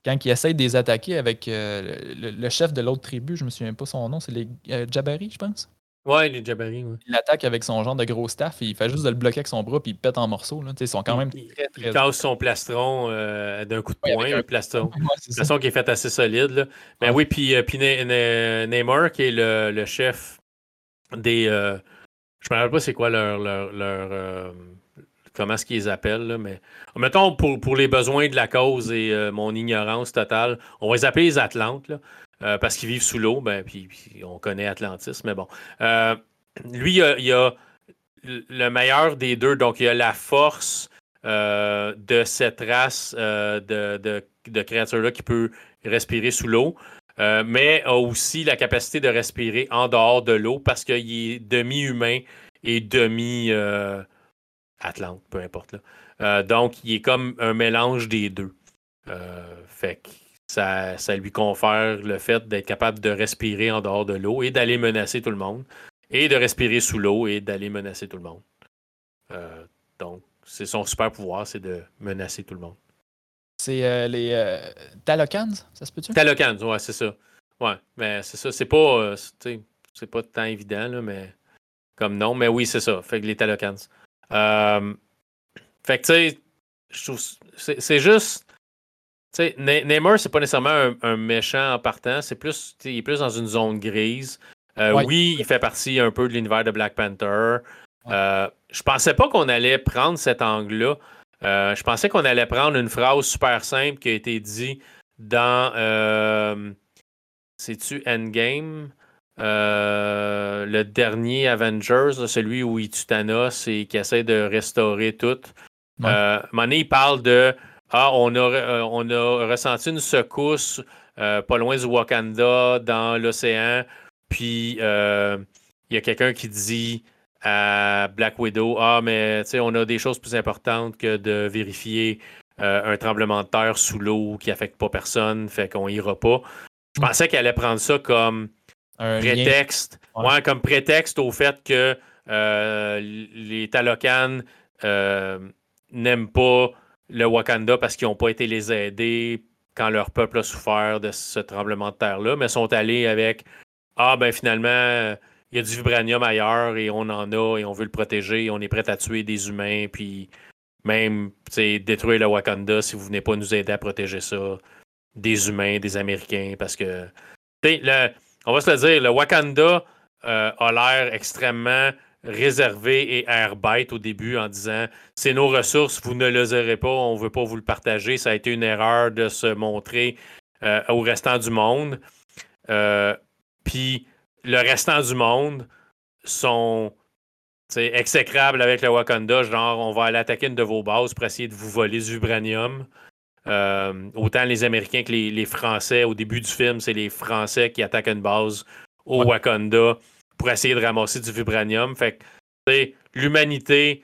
Speaker 2: quand il essaie de les attaquer avec le, chef de l'autre tribu, je me souviens pas son nom, c'est les Jabari, je pense?
Speaker 1: Ouais, les Jabari,
Speaker 2: Il attaque avec son genre de gros staff, et il fait juste de le bloquer avec son bras, puis il pète en morceaux. Là. Ils sont quand même
Speaker 1: très, très. Il casse son plastron d'un coup de poing, un plastron. *laughs* plastron qui est fait assez solide. Là. Mais oui, puis, puis Neymar, qui est le, le chef des. Euh, je ne me rappelle pas c'est quoi leur. leur, leur euh, comment est-ce qu'ils appellent, là, mais. Mettons, pour, pour les besoins de la cause et euh, mon ignorance totale, on va les appeler les Atlantes. Là. Euh, parce qu'ils vivent sous l'eau, ben, puis, on connaît Atlantis, mais bon. Euh, lui, il y, a, le meilleur des deux, donc il a la force euh, de cette race de, créatures-là qui peut respirer sous l'eau, mais a aussi la capacité de respirer en dehors de l'eau parce qu'il est demi-humain et demi-atlante, peu importe. Là. donc, il est comme un mélange des deux. fait que ça, lui confère le fait d'être capable de respirer en dehors de l'eau et d'aller menacer tout le monde, et de respirer sous l'eau et d'aller menacer tout le monde. Euh, donc, c'est son super pouvoir, c'est de menacer tout le monde.
Speaker 2: C'est euh, les euh, Talokans, ça se peut-tu?
Speaker 1: Talokans, ouais, c'est ça. Ouais, mais c'est ça, c'est pas, c'est pas tant évident, là, mais comme nom, mais oui, c'est ça. Fait que les Talokans. fait que, tu sais, c'est juste sais, Neymar, c'est pas nécessairement un, méchant en partant, c'est plus, il est plus dans une zone grise. Euh, oui, il fait partie un peu de l'univers de Black Panther. Euh, je pensais pas qu'on allait prendre cet angle-là. Euh, je pensais qu'on allait prendre une phrase super simple qui a été dit dans C'est-tu Endgame? le dernier Avengers, celui où il tue Thanos et qui essaie de restaurer tout. Ouais. il parle de ah, on a, euh, on a ressenti une secousse euh, pas loin du Wakanda, dans l'océan. Puis euh, il y a quelqu'un qui dit à Black Widow Ah, mais on a des choses plus importantes que de vérifier un tremblement de terre sous l'eau qui affecte pas personne, fait qu'on ira pas. Je pensais qu'elle allait prendre ça comme prétexte. comme prétexte au fait que les Talocanes n'aiment pas le Wakanda parce qu'ils n'ont pas été les aider quand leur peuple a souffert de ce tremblement de terre-là, mais sont allés avec Ah, ben finalement, il y a du vibranium ailleurs et on en a et on veut le protéger et on est prêt à tuer des humains, puis même détruire le Wakanda si vous venez pas nous aider à protéger ça, des humains, des Américains, parce que, le, on va se le dire, le Wakanda euh, a l'air extrêmement réservé et airbite au début en disant c'est nos ressources, vous ne les aurez pas, on ne veut pas vous le partager. Ça a été une erreur de se montrer euh, au restant du monde. Euh, puis le restant du monde sont exécrables avec le Wakanda, genre on va aller attaquer une de vos bases pour essayer de vous voler du vibranium. Euh, autant les Américains que les, Français, au début du film, c'est les Français qui attaquent une base au Wakanda pour essayer de ramasser du vibranium. Fait que l'humanité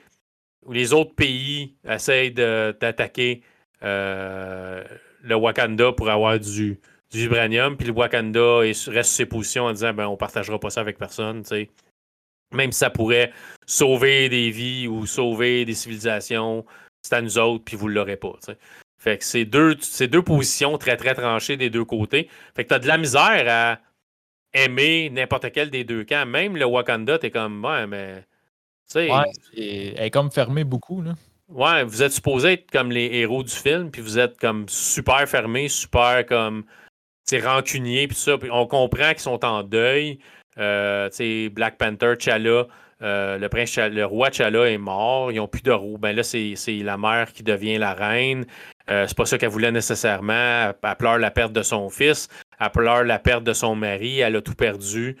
Speaker 1: ou les autres pays essayent d'attaquer euh, le Wakanda pour avoir du, du vibranium, puis le Wakanda reste sur ses positions en disant ben, on partagera pas ça avec personne. Même si ça pourrait sauver des vies ou sauver des civilisations, c'est à nous autres, puis vous ne l'aurez pas. Fait que c'est deux, deux positions très très tranchées des deux côtés. Fait que tu as de la misère à aimer n'importe quel des deux camps. Même le Wakanda, t'es comme ouais, mais.
Speaker 2: Ouais, elle est comme fermée beaucoup. Là.
Speaker 1: Ouais, vous êtes supposé être comme les héros du film, puis vous êtes comme super fermés, super comme c'est rancunier, puis ça. on comprend qu'ils sont en deuil. Euh, Black Panther, T'Challa, euh, le prince le roi T'Challa est mort. Ils n'ont plus de roue. Ben là, c'est la mère qui devient la reine. Euh, c'est pas ça qu'elle voulait nécessairement. Elle, pleure la perte de son fils. Elle pleure la perte de son mari. Elle a tout perdu.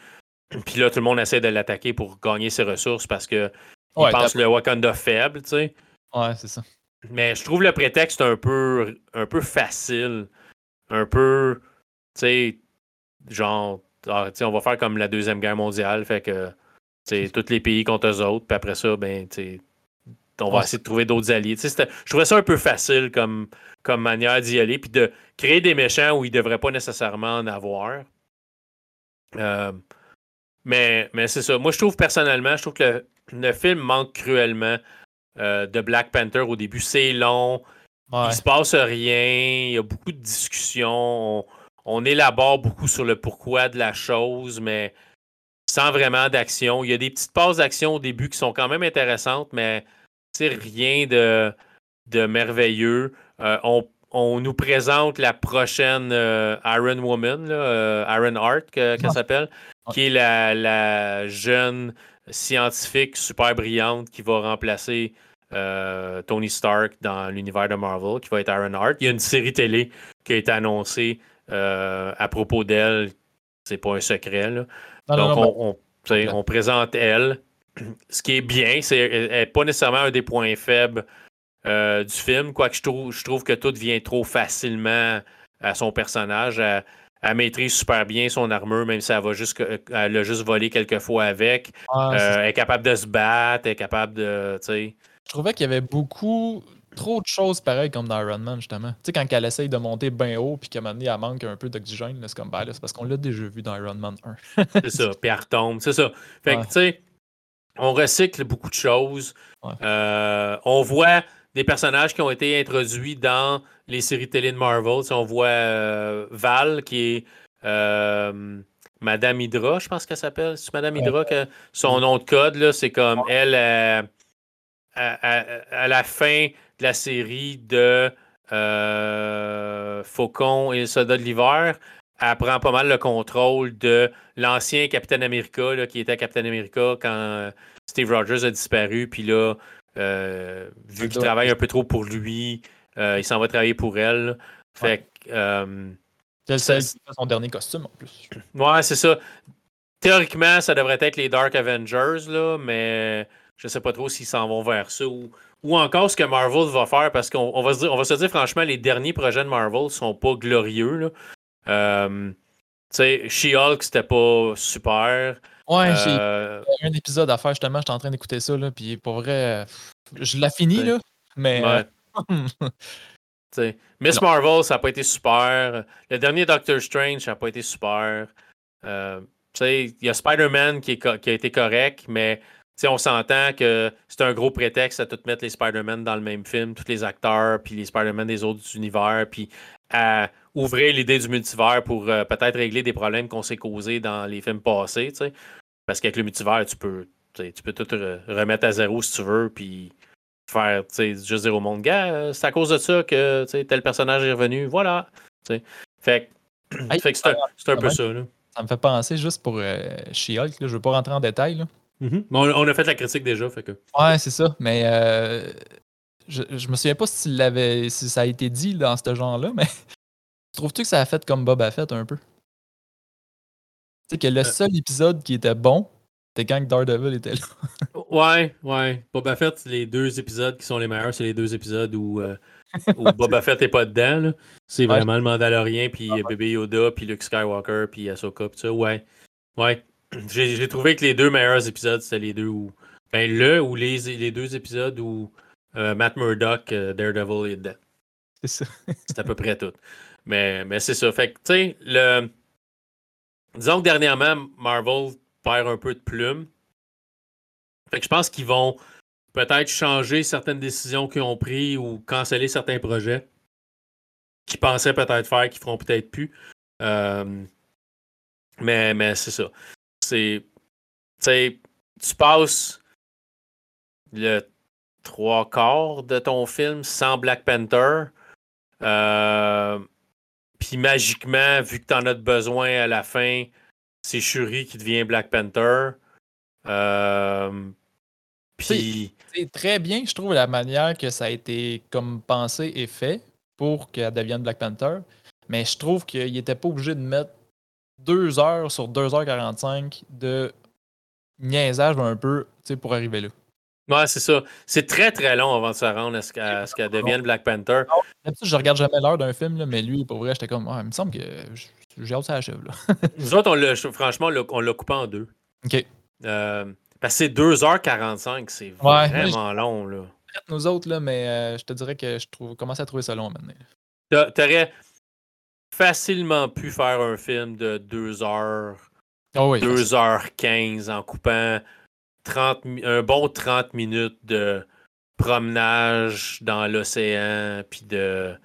Speaker 1: Puis là, tout le monde essaie de l'attaquer pour gagner ses ressources parce que ouais, pense le Wakanda faible, tu sais.
Speaker 2: Ouais, c'est ça.
Speaker 1: Mais je trouve le prétexte un peu, un peu facile. Un peu tu sais, genre, ah, on va faire comme la Deuxième Guerre mondiale, fait que, tu tous les pays contre eux autres, puis après ça, ben, tu on va essayer de trouver d'autres alliés. Je trouvais ça un peu facile comme, comme manière d'y aller, puis de créer des méchants où ils ne devraient pas nécessairement en avoir. Euh, mais mais c'est ça. Moi, je trouve personnellement, je trouve que le, film manque cruellement euh, de Black Panther au début. C'est long, il se passe rien, il y a beaucoup de discussions on élabore beaucoup sur le pourquoi de la chose, mais sans vraiment d'action. Il y a des petites passes d'action au début qui sont quand même intéressantes, mais rien de, de merveilleux. Euh, on, nous présente la prochaine euh, Iron Woman, euh, Iron Heart, qu'elle s'appelle, qui est la, jeune scientifique super brillante qui va remplacer Tony Stark dans l'univers de Marvel, qui va être Iron Heart. Il y a une série télé qui a été annoncée à propos d'elle, c'est pas un secret. Donc, on, présente elle. Ce qui est bien, c'est n'est pas nécessairement un des points faibles euh, du film, quoique je trouve, je trouve que tout vient trop facilement à son personnage. Elle, maîtrise super bien son armure, même si elle, va juste, elle a juste volé quelques fois avec. Euh, elle est capable de se battre, elle est capable de. Je
Speaker 2: trouvais qu'il y avait beaucoup trop de choses pareilles comme dans Iron Man, justement. Tu sais, quand elle essaye de monter bien haut puis qu'à un moment donné, elle manque un peu d'oxygène, c'est comme, ben c'est parce qu'on l'a déjà vu dans Iron Man
Speaker 1: 1. c'est ça, puis elle retombe, c'est ça. Fait que, tu sais, on recycle beaucoup de choses. Euh, on voit des personnages qui ont été introduits dans les séries télé de Marvel. on voit euh, Val, qui est euh, Madame Hydra, je pense qu'elle s'appelle. C'est Madame Hydra, que son nom de code, c'est comme elle, à la fin de la série de Faucon et le soldat de l'hiver, elle prend pas mal le contrôle de l'ancien Capitaine America, qui était Capitaine America quand Steve Rogers a disparu. Puis là, euh, vu qu'il travaille un peu trop pour lui, euh, il s'en va travailler pour elle. Fait que.
Speaker 2: c'est son dernier costume en plus.
Speaker 1: Ouais, c'est ça. Théoriquement, ça devrait être les Dark Avengers, là, mais je sais pas trop s'ils s'en vont vers ça ou ou encore ce que Marvel va faire, parce qu'on va, se dire, on va se dire franchement, les derniers projets de Marvel sont pas glorieux. Là. Euh, tu sais, She-Hulk, c'était pas super.
Speaker 2: Ouais, j'ai euh, un épisode à faire justement, j'étais en train d'écouter ça, là, puis pour vrai, je l'ai fini, là, mais...
Speaker 1: Ouais. *laughs* Miss Marvel, ça n'a pas été super. Le dernier Doctor Strange, ça n'a pas été super. Euh, il y a Spider-Man qui, qui, a été correct, mais on s'entend que c'est un gros prétexte à tout mettre les Spider-Man dans le même film, tous les acteurs, puis les Spider-Man des autres univers, puis à ouvrir l'idée du multivers pour euh, peut-être régler des problèmes qu'on s'est causés dans les films passés. Parce qu'avec le multivers, tu peux, tu peux tout remettre à zéro si tu veux, puis faire juste dire au monde, gars, euh, c'est à cause de ça que tel personnage est revenu, voilà. Fait, fait que c'est un, peu ça.
Speaker 2: Ça me fait penser juste pour euh, She-Hulk, je veux pas rentrer en détail. Là.
Speaker 1: Mm-hmm. on, a fait la critique déjà. Fait que...
Speaker 2: Ouais, c'est ça. Mais euh, je, je me souviens pas si, si ça a été dit dans ce genre-là, mais *laughs* trouves-tu que ça a fait comme Boba Fett un peu? Tu sais que le euh. seul épisode qui était bon, c'était quand Daredevil était là. *laughs*
Speaker 1: ouais, ouais. Boba Fett, les deux épisodes qui sont les meilleurs, c'est les deux épisodes où, euh, *laughs* Boba Fett n'est pas dedans. C'est vraiment le Mandalorien, puis ah, Bébé Yoda, puis Luke Skywalker, puis Ahsoka, puis ça. Ouais. Ouais. *clears throat* J'ai trouvé que les deux meilleurs épisodes, c'était les deux où. Ben, le ou les, les deux épisodes où euh, Matt Murdock, Daredevil est dedans.
Speaker 2: C'est ça. *laughs*
Speaker 1: c'est à peu près tout. Mais, mais c'est ça. Fait que, tu sais, le. Disons que dernièrement, Marvel perd un peu de plume. Fait que je pense qu'ils vont peut-être changer certaines décisions qu'ils ont prises ou canceller certains projets qu'ils pensaient peut-être faire, qu'ils feront peut-être plus. Euh, mais mais c'est ça. C'est. Tu passes le trois quarts de ton film sans Black Panther. Euh, puis magiquement, vu que tu en as besoin à la fin, c'est Shuri qui devient Black Panther. Euh, puis.
Speaker 2: C'est très bien, je trouve, la manière que ça a été comme pensé et fait pour qu'elle devienne Black Panther. Mais je trouve qu'il n'était pas obligé de mettre deux heures sur 2h45 de niaisage un peu pour arriver là.
Speaker 1: Ouais, c'est ça. C'est très très long avant de se rendre à ce qu'elle devienne Black Panther.
Speaker 2: je regarde jamais l'heure d'un film, mais lui, pour vrai, j'étais comme, il me semble que j'ai hâte que ça achève. Là. *laughs*
Speaker 1: Nous autres, on franchement, on l'a coupé en deux.
Speaker 2: OK.
Speaker 1: Euh, parce que c'est 2h45, c'est vraiment long. Là.
Speaker 2: Nous autres, là, mais euh, je te dirais que je trouve, commence à trouver ça long maintenant.
Speaker 1: T'aurais facilement pu faire un film de 2h. 2h15 en coupant un bon 30 minutes de promenage dans l'océan, puis de.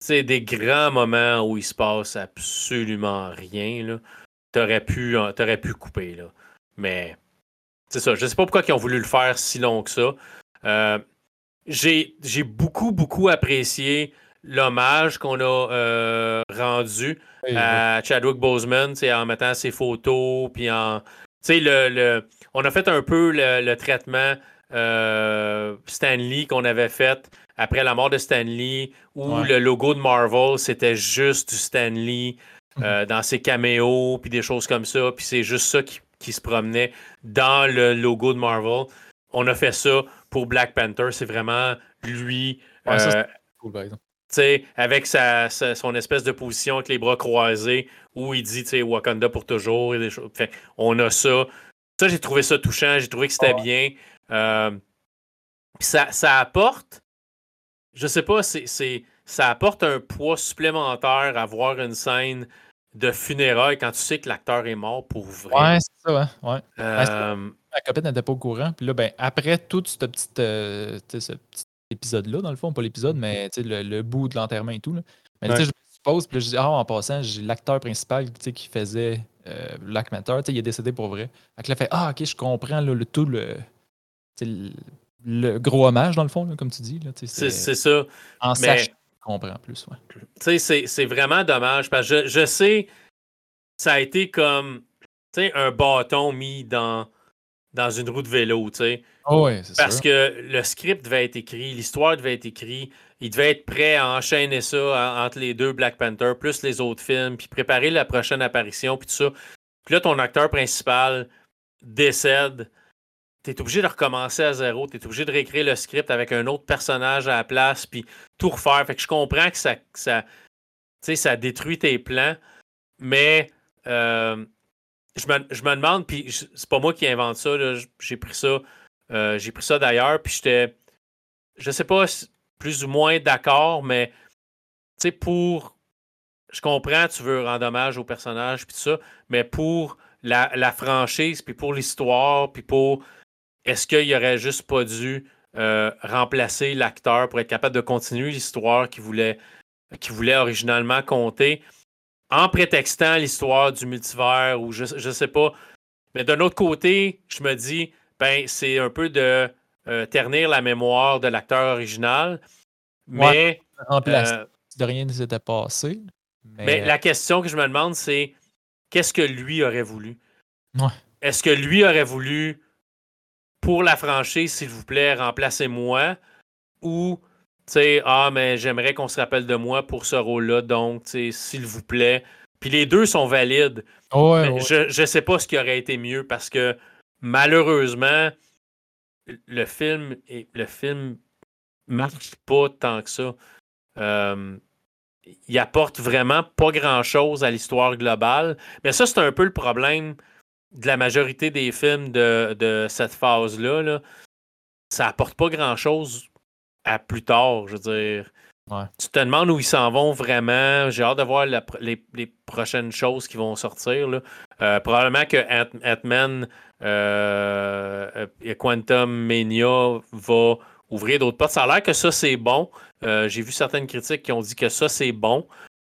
Speaker 1: C'est des grands moments où il se passe absolument rien. Là. T'aurais pu, aurais pu couper. Là. Mais c'est ça. Je sais pas pourquoi ils ont voulu le faire si long que ça. Euh, j'ai, beaucoup, beaucoup apprécié l'hommage qu'on a euh, rendu à Chadwick Boseman en mettant ses photos, puis en. Sais, le, on a fait un peu le, traitement euh, Stanley qu'on avait fait après la mort de Stanley, où le logo de Marvel, c'était juste du Stanley euh, mhm. dans ses caméos, puis des choses comme ça, puis c'est juste ça qui, se promenait dans le logo de Marvel. On a fait ça pour Black Panther, c'est vraiment lui. Euh, avec sa, son espèce de position avec les bras croisés où il dit Wakanda pour toujours. Et des choses. on a ça. Ça, j'ai trouvé ça touchant, j'ai trouvé que c'était bien. Euh, ça, ça apporte, je sais pas, c'est, ça apporte un poids supplémentaire à voir une scène de funérailles quand tu sais que l'acteur est mort pour vrai.
Speaker 2: Ouais, c'est ça, ouais. Euh, ma copine n'était pas au courant. Puis là, ben, après tout ce petit, euh, ce petit épisode-là, dans le fond, pas l'épisode, mais le, le bout de l'enterrement et tout. Là. Mais je me suppose, puis je dis, ah, en passant, j'ai l'acteur principal qui faisait euh, Black Matter, il est décédé pour vrai. Fait là, fait Ah, ok, je comprends le tout le, le, gros hommage, dans le fond, comme tu dis.
Speaker 1: C'est ça.
Speaker 2: En mais... je comprends plus.
Speaker 1: Ouais. C'est vraiment dommage parce que je, je sais, ça a été comme un bâton mis dans, dans une roue de vélo.
Speaker 2: Oh
Speaker 1: parce que le script devait être écrit, l'histoire devait être écrite, il devait être prêt à enchaîner ça entre les deux Black Panther, plus les autres films, puis préparer la prochaine apparition, puis tout ça. Puis là, ton acteur principal décède. Tu es obligé de recommencer à zéro. Tu es obligé de réécrire le script avec un autre personnage à la place, puis tout refaire. Fait que je comprends que ça, ça, ça détruit tes plans, mais euh, je, me, je, me, demande, puis c'est pas moi qui invente ça, j'ai pris ça, euh, j'ai pris ça d'ailleurs, puis j'étais, je sais pas plus ou moins d'accord, mais tu sais, pour. Je comprends, tu veux rendre hommage au personnage, puis tout ça, mais pour la, franchise, puis pour l'histoire, puis pour est-ce qu'il aurait juste pas dû euh, remplacer l'acteur pour être capable de continuer l'histoire qu'il voulait, voulait originalement conter? En prétextant l'histoire du multivers ou je, ne sais pas. Mais d'un autre côté, je me dis, ben, c'est un peu de euh, ternir la mémoire de l'acteur original. Mais.
Speaker 2: Euh, de rien ne s'était passé.
Speaker 1: Mais... la question que je me demande, c'est qu'est-ce que lui aurait voulu?
Speaker 2: Ouais.
Speaker 1: Est-ce que lui aurait voulu, pour la franchise, s'il vous plaît, remplacez-moi? Ou, tu sais, ah, mais j'aimerais qu'on se rappelle de moi pour ce rôle-là, donc, tu sais, s'il vous plaît. Puis les deux sont valides. Je ne sais pas ce qui aurait été mieux parce que malheureusement, le film, le film marche pas tant que ça. Euh, il apporte vraiment pas grand-chose à l'histoire globale. Mais ça, c'est un peu le problème de la majorité des films de, cette phase-là. Là. Ça apporte pas grand-chose à plus tard, je veux dire. Tu te demandes où ils s'en vont vraiment. J'ai hâte de voir les, prochaines choses qui vont sortir. Euh, probablement que Ant-Man euh, Quantum Mania va ouvrir d'autres portes. Ça a l'air que ça, c'est bon. Euh, j'ai vu certaines critiques qui ont dit que ça, c'est bon.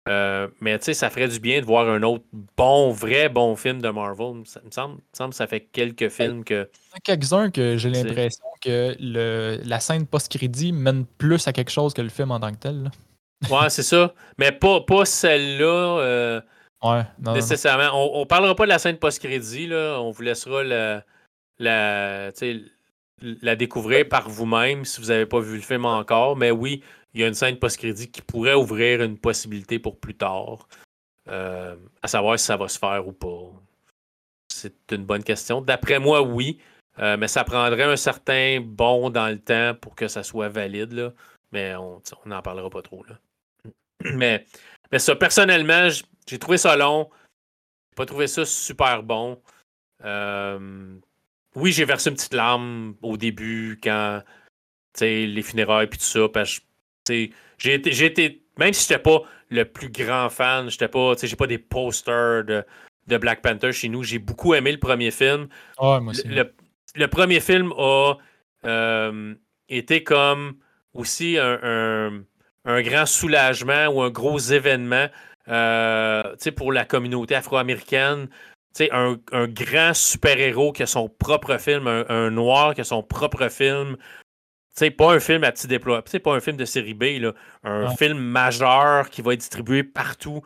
Speaker 1: Euh, mais tu sais, ça ferait du bien de voir un autre bon, vrai bon film de Marvel. Ça me semble, que ça fait quelques films que.
Speaker 2: Quelques-uns que j'ai l'impression que le, la scène post-crédit mène plus à quelque chose que le film en tant que tel.
Speaker 1: Ouais, c'est ça. Mais pas, pas celle-là. Euh,
Speaker 2: ouais,
Speaker 1: nécessairement. On, ne parlera pas de la scène post-crédit. On vous laissera la, la, la découvrir par vous-même si vous n'avez pas vu le film encore. Mais oui, il y a une scène post-crédit qui pourrait ouvrir une possibilité pour plus tard. Euh, à savoir si ça va se faire ou pas. C'est une bonne question. D'après moi, oui. Euh, mais ça prendrait un certain bond dans le temps pour que ça soit valide. Là. Mais on n'en parlera pas trop. *clears throat* Mais, mais ça, personnellement, j'ai trouvé ça long. J'ai pas trouvé ça super bon. Euh, oui, j'ai versé une petite larme au début quand les funérailles et tout ça. Parce que j'ai été, même si j'étais pas le plus grand fan, j'étais pas, j'ai pas des posters de, Black Panther chez nous. J'ai beaucoup aimé le premier film.
Speaker 2: moi aussi.
Speaker 1: Le, premier film a euh, été comme aussi un, grand soulagement ou un gros événement euh, pour la communauté afro-américaine un, un, grand super-héros qui a son propre film, un, noir qui a son propre film. C'est pas un film à petit déploiement, c'est pas un film de série B, là. un film majeur qui va être distribué partout.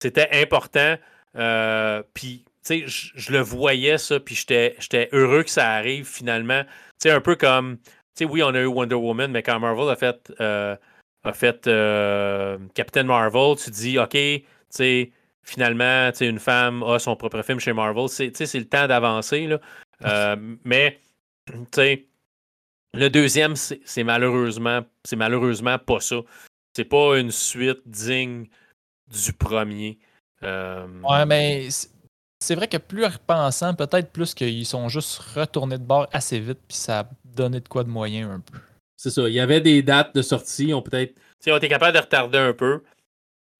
Speaker 1: C'était important. Euh, puis, tu sais, je le voyais ça, puis j'étais heureux que ça arrive finalement. Tu sais, un peu comme, tu sais, oui, on a eu Wonder Woman, mais quand Marvel a fait, euh, a fait euh, Captain Marvel, tu dis, OK, tu sais, finalement, une femme a son propre film chez Marvel. C'est le temps d'avancer. Euh, mais le deuxième, c'est malheureusement, c'est malheureusement pas ça. C'est pas une suite digne du premier. Euh,
Speaker 2: ouais, mais c'est vrai que plus repensant, peut-être plus qu'ils sont juste retournés de bord assez vite, puis ça a donné de quoi de moyen un peu.
Speaker 1: C'est ça. Il y avait des dates de sortie. On peut-être. On était capable de retarder un peu,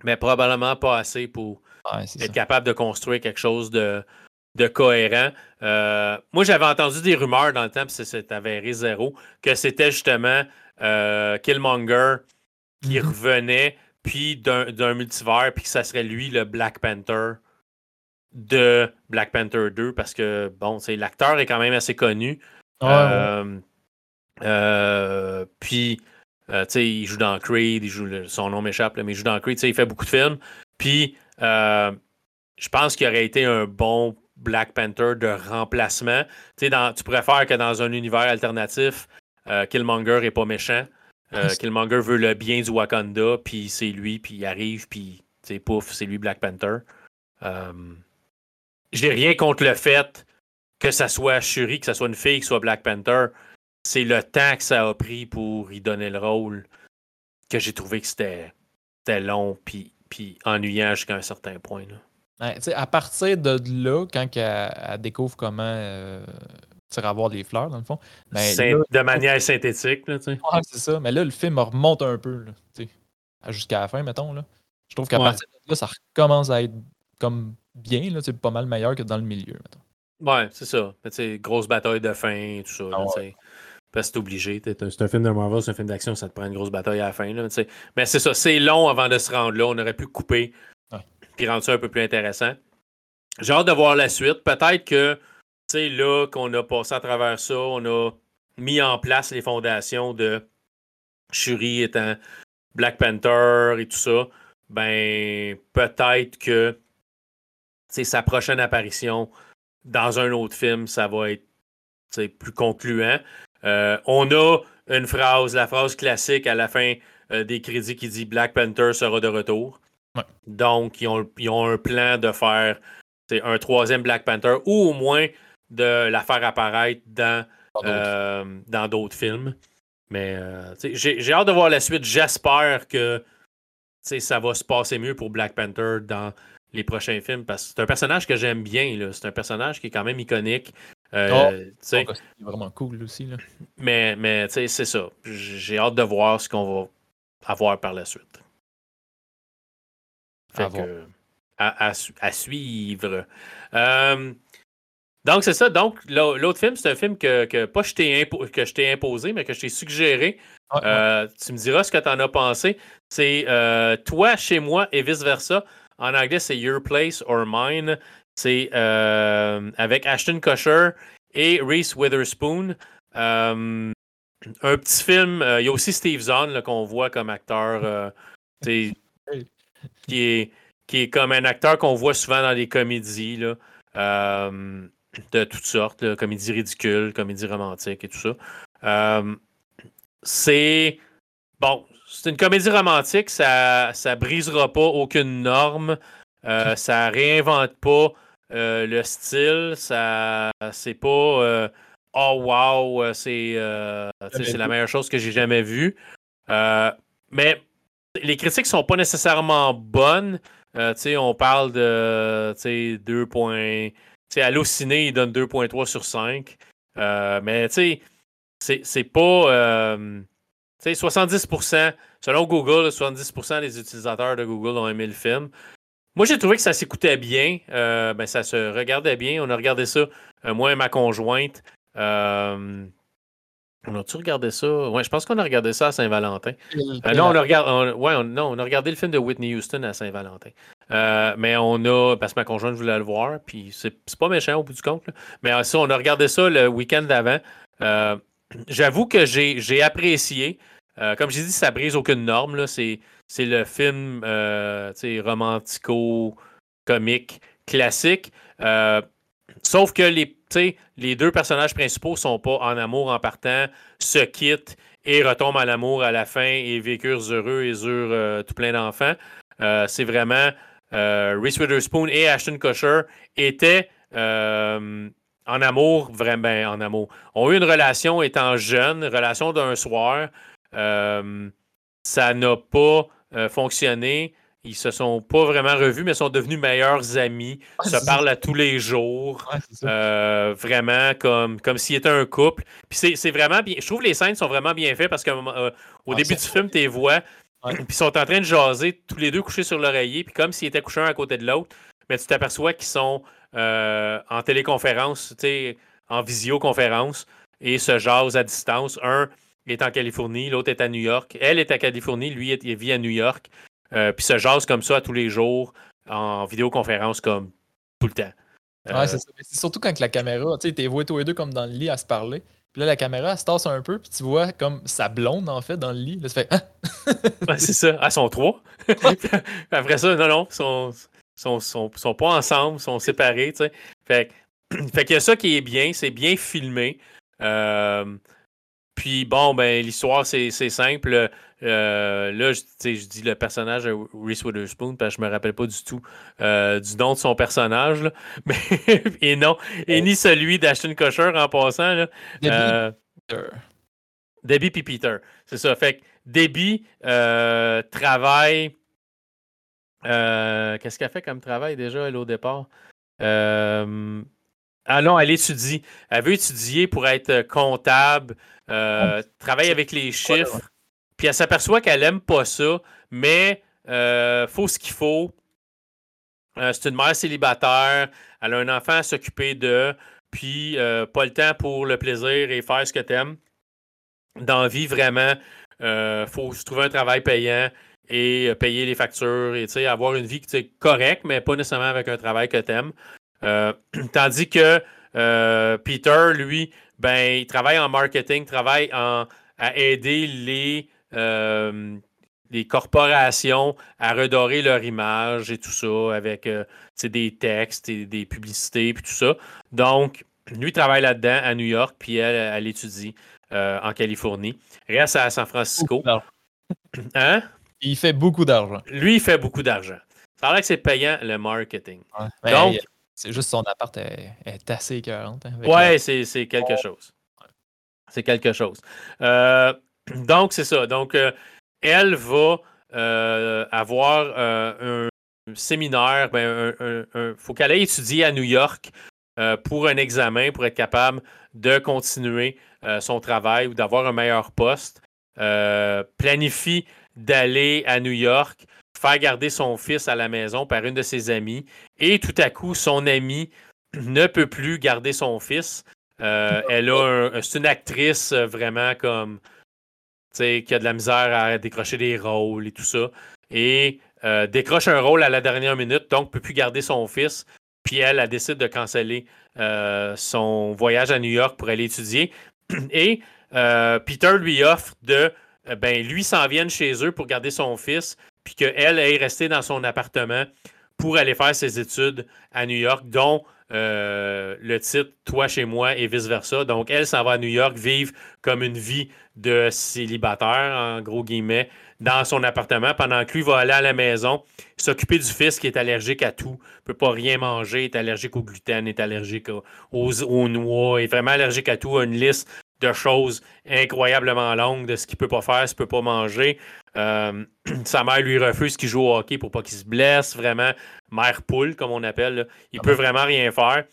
Speaker 1: mais probablement pas assez pour être capable de construire quelque chose de, de cohérent. Euh, moi, j'avais entendu des rumeurs dans le temps, puis c'est avéré zéro, que c'était justement euh, Killmonger qui mm-hmm. revenait, puis d'un multivers, puis que ça serait lui le Black Panther de Black Panther 2, parce que, bon, l'acteur est quand même assez connu. Euh, puis, tu sais, il joue dans Creed, il joue, son nom m'échappe, mais il joue dans Creed, il fait beaucoup de films. Puis, euh, je pense qu'il aurait été un bon Black Panther de remplacement. Tu, dans, tu pourrais faire que dans un univers alternatif, euh, Killmonger n'est pas méchant. Euh, Killmonger veut le bien du Wakanda, puis c'est lui, puis il arrive, puis pouf, c'est lui Black Panther. J'ai rien contre le fait que ça soit Shuri, que ça soit une fille, que ce soit Black Panther. C'est le temps que ça a pris pour y donner le rôle que j'ai trouvé que c'était long, puis puis ennuyant jusqu'à un certain point.
Speaker 2: Là. À partir de là, quand elle, découvre comment euh, avoir les fleurs, dans le fond.
Speaker 1: Ben, de manière synthétique. Là,
Speaker 2: c'est ça. Mais là, le film remonte un peu. Jusqu'à la fin, mettons. Là. Je trouve qu'à partir de là, ça recommence à être comme bien. Là, pas mal meilleur que dans le milieu. Mettons.
Speaker 1: Ouais, c'est ça. grosse bataille de fin, tout ça. Ah parce que c'est obligé. C'est un film de Marvel, c'est un film d'action, ça te prend une grosse bataille à la fin. Là, mais c'est ça, c'est long avant de se rendre là. On aurait pu couper et rendre ça un peu plus intéressant. J'ai hâte de voir la suite. Peut-être que, tu sais, là, qu'on a passé à travers ça, on a mis en place les fondations de Shuri étant Black Panther et tout ça. Ben, peut-être que sa prochaine apparition dans un autre film, ça va être plus concluant. Euh, on a une phrase, la phrase classique à la fin euh, des crédits qui dit Black Panther sera de retour. Donc, ils ont, un plan de faire un troisième Black Panther ou au moins de la faire apparaître dans d'autres euh, films. Mais j'ai hâte de voir la suite. J'espère que ça va se passer mieux pour Black Panther dans les prochains films parce que c'est un personnage que j'aime bien. C'est un personnage qui est quand même iconique. Euh, oh,
Speaker 2: c'est vraiment cool aussi. Là.
Speaker 1: Mais, mais c'est ça. J'ai hâte de voir ce qu'on va avoir par la suite. À, à, suivre. Euh, donc, c'est ça. Donc, l'autre film, c'est un film que, que pas je t'ai imposé, mais que je t'ai suggéré. Euh, tu me diras ce que tu en as pensé. C'est Toi chez moi et vice-versa. En anglais, c'est Your Place or Mine. C'est euh, avec Ashton Kutcher et Reese Witherspoon. Euh, un petit film. Euh, il y a aussi Steve Zahn qu'on voit comme acteur. Qui, est, qui est comme un acteur qu'on voit souvent dans les comédies. Là, de toutes sortes. comédies ridicules, comédies romantiques et tout ça. c'est. Bon, c'est une comédie romantique, ça ne brisera pas aucune norme, euh, ça réinvente pas euh, le style, ça c'est pas euh, oh wow, c'est c'est la meilleure chose que j'ai jamais vue. mais les critiques sont pas nécessairement bonnes. on parle de 2 points. Il donne 2.3 sur 5. mais c'est pas 70%, selon Google, 70% des utilisateurs de Google ont aimé le film. Moi, j'ai trouvé que ça s'écoutait bien. Euh, ben, ça se regardait bien. On a regardé ça, euh, moi et ma conjointe. Euh, on a-tu regardé ça? Ouais, je pense qu'on a regardé ça à Saint-Valentin. non, on a, regardé, ouais, non, on a regardé le film de Whitney Houston à Saint-Valentin. mais on a, parce que ma conjointe voulait le voir, puis c'est pas méchant au bout du compte. Mais ça, on a regardé ça le week-end d'avant. J'avoue que j'ai apprécié. Euh, comme j'ai dit, ça brise aucune norme. C'est, le film euh, romantico-comique classique. Euh, sauf que les, deux personnages principaux sont pas en amour en partant, se quittent et retombent à l'amour à la fin et vécurent heureux et eurent tout plein d'enfants. c'est vraiment Reese Witherspoon et Ashton Kutcher étaient en amour, vraiment ben, en amour. Ont eu une relation étant jeunes, relation d'un soir. Euh, ça n'a pas euh, fonctionné. Ils se sont pas vraiment revus, mais sont devenus meilleurs amis. se parlent à tous les jours. Euh, vraiment comme, comme s'ils étaient un couple. Puis c'est vraiment bien. Je trouve que les scènes sont vraiment bien faites parce qu'au au début du film, tu les vois. Puis ils sont en train de jaser, tous les deux couchés sur l'oreiller. Puis comme s'ils étaient couchés un à côté de l'autre. Mais tu t'aperçois qu'ils sont en téléconférence, en visioconférence, et se jasent à distance. Un est en Californie, l'autre est à New York. Elle est à Californie, lui, il vit à New York. Euh, puis se jase comme ça tous les jours, en vidéoconférence, comme tout le temps.
Speaker 2: Ouais, c'est surtout quand la caméra, tu sais, t'es voué tous les deux comme dans le lit à se parler. Puis là, la caméra, elle se tasse un peu, puis tu vois comme sa blonde, en fait, dans le lit. Là, ça fait
Speaker 1: hein? *laughs* c'est ça. Ah, sont trois. *laughs* Après ça, non, non, ils sont, sont, sont, pas ensemble, sont séparés, tu sais. Fait, *clears throat* fait qu'il y a ça qui est bien, c'est bien filmé. Euh, puis bon, ben l'histoire, c'est simple. Euh, là, je, dis le personnage de Reese Witherspoon, parce que je me rappelle pas du tout euh, du nom de son personnage. *laughs* Mais, et non, et ni celui d'Ashton Kutcher en passant. Là. Debbie euh, Peter. Debbie puis Peter. C'est ça. Fait que Debbie travaille. Qu'est-ce qu'elle fait comme travail déjà, elle, au départ? Ah non, elle étudie. Elle veut étudier pour être comptable, travaille avec les chiffres. Puis elle s'aperçoit qu'elle aime pas ça, mais euh, faut ce qu'il faut. Euh, c'est une mère célibataire. Elle a un enfant à s'occuper de. puis pas le temps pour le plaisir et faire ce que tu aimes. Dans vie, vraiment, il faut se trouver un travail payant et payer les factures et avoir une vie correcte, mais pas nécessairement avec un travail que tu aimes. *clears throat* tandis que Peter, lui, ben, il travaille en marketing, travaille en, à aider les, les corporations à redorer leur image et tout ça avec euh, des textes et des publicités et tout ça. Donc, lui travaille là-dedans à New York, puis elle, elle étudie euh, en Californie. Reste à San Francisco. *clears throat*
Speaker 2: Hein? Il fait beaucoup d'argent.
Speaker 1: Lui, il fait beaucoup d'argent. Ça a l'air que c'est payant le marketing.
Speaker 2: Donc, c'est juste son appart est, assez écœurante. Hein,
Speaker 1: ouais, c'est quelque chose. C'est quelque chose. Euh, donc, c'est ça. Donc, elle va euh, avoir euh, un séminaire, ben, faut qu'elle aille étudier à New York euh, pour un examen, pour être capable de continuer son travail ou d'avoir un meilleur poste. planifie d'aller à New York, faire garder son fils à la maison par une de ses amies, et tout à coup, son amie ne peut plus garder son fils. elle a c'est une actrice vraiment comme qui a de la misère à décrocher des rôles et tout ça. Et euh, décroche un rôle à la dernière minute, donc ne peut plus garder son fils. Puis elle, elle décide de canceller euh, son voyage à New York pour aller étudier. *clears throat* Et euh, Peter lui offre de, ben, lui s'en vienne chez eux pour garder son fils, puis qu'elle est restée dans son appartement pour aller faire ses études à New York, dont le titre Toi chez moi et vice-versa. Donc, elle s'en va à New York vivre comme une vie de célibataire, en gros guillemets, dans son appartement pendant que lui va aller à la maison, s'occuper du fils qui est allergique à tout, ne peut pas rien manger, est allergique au gluten, est allergique aux, noix, est vraiment allergique à tout, a une liste de choses incroyablement longues de ce qu'il ne peut pas faire, ce qu'il ne peut pas manger. Euh, *clears throat* sa mère lui refuse qu'il joue au hockey pour pas qu'il se blesse, vraiment mère poule, comme on appelle. Il ne ah peut vraiment rien faire.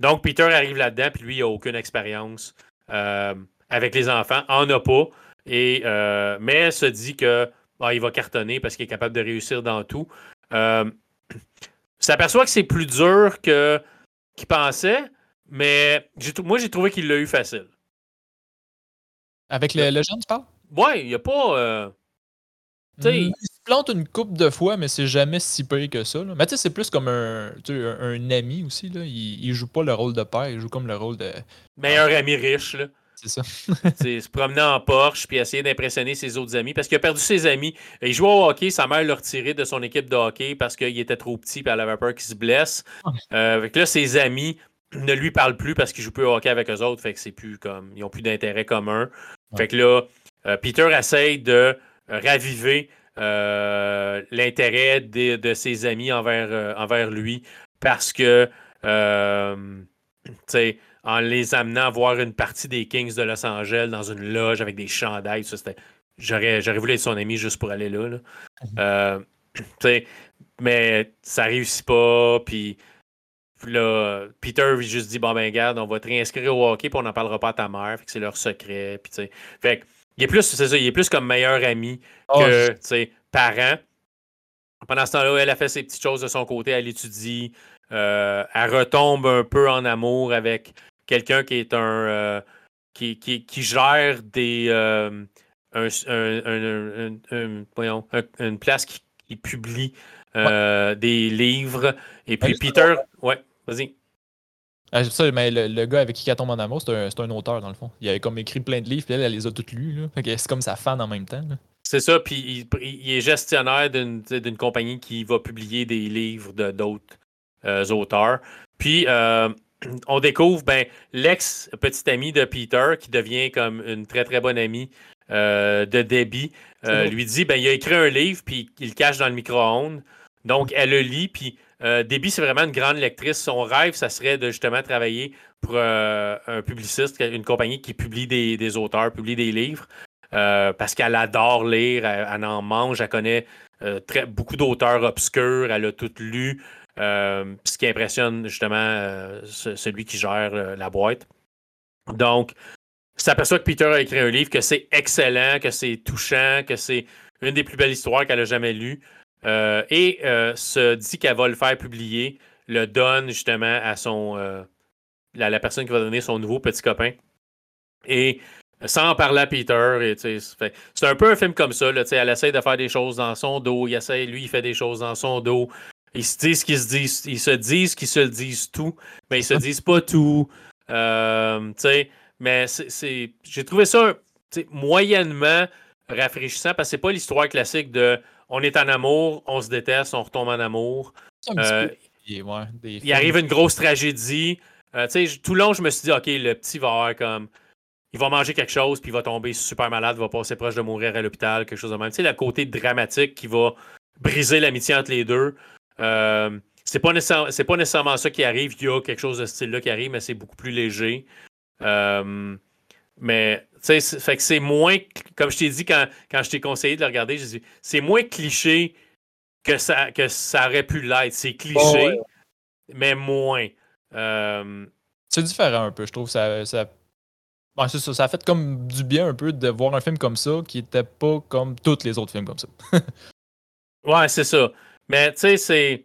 Speaker 1: Donc, Peter arrive là-dedans, puis lui, il n'a aucune expérience. Euh, avec les enfants, en a pas. Et, euh, mais se dit que bah, il va cartonner parce qu'il est capable de réussir dans tout. Euh, *clears throat* s'aperçoit que c'est plus dur que qu'il pensait, mais moi j'ai trouvé qu'il l'a eu facile.
Speaker 2: Avec le, le jeune, tu parles?
Speaker 1: Ouais, il n'y a pas. Euh,
Speaker 2: il se plante une coupe de fois, mais c'est jamais si pire que ça. Mais tu sais, c'est plus comme un, un, ami aussi. Là. Il, il, joue pas le rôle de père, il joue comme le rôle de.
Speaker 1: Meilleur ami riche. Là.
Speaker 2: C'est ça. *laughs*
Speaker 1: se promener en Porsche puis essayer d'impressionner ses autres amis parce qu'il a perdu ses amis. Il jouait au hockey, sa mère l'a retiré de son équipe de hockey parce qu'il était trop petit et elle avait peur qu'il se blesse. Euh, là, ses amis ne lui parlent plus parce qu'il joue plus au hockey avec eux autres. Fait que c'est plus comme. Ils ont plus d'intérêt commun. Fait que là, euh, Peter essaye de raviver euh, l'intérêt de, ses amis envers, envers lui parce que tu sais en les amenant à voir une partie des Kings de Los Angeles dans une loge avec des chandails. j'aurais, voulu être son ami juste pour aller là. Mhm. Euh, mais ça réussit pas. Puis là, Peter lui juste dit Bon, ben, garde, on va te réinscrire au hockey, puis on n'en parlera pas à ta mère. c'est leur secret. Puis, fait il est plus, c'est ça, il est plus comme meilleur ami oh, que parent. Pendant ce temps-là, elle a fait ses petites choses de son côté, elle étudie, euh, elle retombe un peu en amour avec quelqu'un qui est un. Euh, qui, qui, qui, gère des. Euh, un, voyons, une place qui, publie des livres. Et puis Peter. Ouais, vas-y.
Speaker 2: Ah, ça, mais le, gars avec qui elle tombe en amour, c'est un, un, auteur, dans le fond. Il a comme écrit plein de livres, puis elle, elle les a toutes lues. C'est comme sa fan en même temps.
Speaker 1: C'est ça, puis il, il, est gestionnaire d'une compagnie qui va publier des livres de d'autres auteurs. Puis, *clears throat* on découvre ben, l'ex-petite amie de Peter, qui devient comme une très très bonne amie euh, de Debbie, euh, lui dit ben, il a écrit un livre, puis il le cache dans le micro-ondes. Donc, elle le lit, puis euh, c'est vraiment une grande lectrice. Son rêve, ça serait de justement travailler pour un publiciste, une compagnie qui publie des, auteurs, publie des livres, parce qu'elle adore lire, elle, en mange, elle connaît très, beaucoup d'auteurs obscurs, elle a tout lu. Euh, ce qui impressionne justement euh, celui qui gère euh, la boîte. Donc, s'aperçoit que Peter a écrit un livre, que c'est excellent, que c'est touchant, que c'est une des plus belles histoires qu'elle a jamais lues. Et se dit qu'elle va le faire publier, le donne justement à son, la, personne qui va donner son nouveau petit copain. Et sans parler à Peter. C'est un peu un film comme ça. Là, elle essaie de faire des choses dans son dos. Il essaie, lui, il fait des choses dans son dos. Ils se disent qu'ils se disent, ils se disent qu'ils se disent tout, mais ils se disent pas tout. Euh, mais c'est, j'ai trouvé ça moyennement rafraîchissant parce que c'est pas l'histoire classique de on est en amour, on se déteste, on retombe en amour. Euh, il arrive une grosse tragédie. Euh, tout le long, je me suis dit, OK, le petit va avoir comme. Il va manger quelque chose, puis il va tomber super malade, il va passer proche de mourir à l'hôpital, quelque chose de même. Tu sais, le côté dramatique qui va briser l'amitié entre les deux. Euh, c'est pas, pas, nécessairement ça qui arrive. Il y a quelque chose de ce style-là qui arrive, mais c'est beaucoup plus léger. Euh, mais, tu fait que c'est moins, comme je t'ai dit quand, quand je t'ai conseillé de le regarder, dit, c'est moins cliché que ça, que ça aurait pu l'être. C'est cliché, mais moins. Euh,
Speaker 2: c'est différent un peu, je trouve. Ça, ça... ça, ça a fait comme du bien un peu de voir un film comme ça qui était pas comme tous les autres films comme ça. *laughs*
Speaker 1: ouais, c'est ça. Mais tu sais, c'est.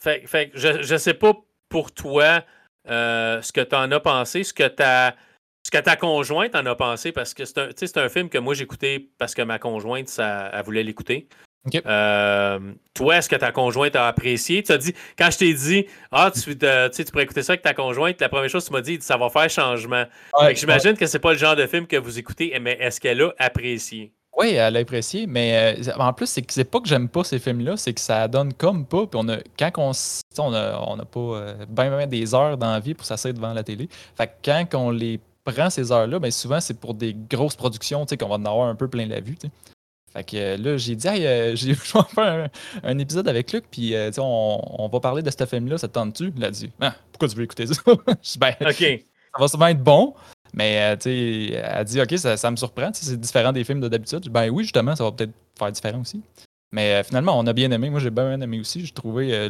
Speaker 1: Fait, fait je, je sais pas pour toi euh, ce que tu en as pensé, ce que ta, ce que ta conjointe en a pensé, parce que c'est un, un, film que moi j'écoutais parce que ma conjointe, ça, elle voulait l'écouter. Euh, toi, est-ce que ta conjointe a apprécié? Tu as dit, quand je t'ai dit, ah, tu, euh, tu pourrais écouter ça avec ta conjointe, la première chose que tu m'as dit, ça va faire changement. J'imagine que c'est pas le genre de film que vous écoutez, mais est-ce qu'elle a apprécié?
Speaker 2: Oui, elle a apprécié, mais euh, en plus, c'est c'est pas que j'aime pas ces films-là, c'est que ça donne comme pas. Puis on a, quand on, on a, on a pas bien, des heures d'envie pour s'asseoir devant la télé. Fait que quand on les prend ces heures-là, ben souvent c'est pour des grosses productions, tu sais, qu'on va en avoir un peu plein la vue. Fait que euh, là, j'ai dit, hey, *laughs* j'ai je vais faire un, épisode avec Luc, puis on, on, va parler de ce film-là, ça te tente-tu? Il a dit, ah, pourquoi tu veux écouter ça? *laughs* ben, OK. *laughs* Ça va souvent être bon, mais euh, tu sais, elle dit OK, ça, me surprend, c'est différent des films de d'habitude. Ben oui, justement, ça va peut-être faire différent aussi. Mais euh, finalement, on a bien aimé. Moi, j'ai bien aimé aussi. J'ai trouvé euh,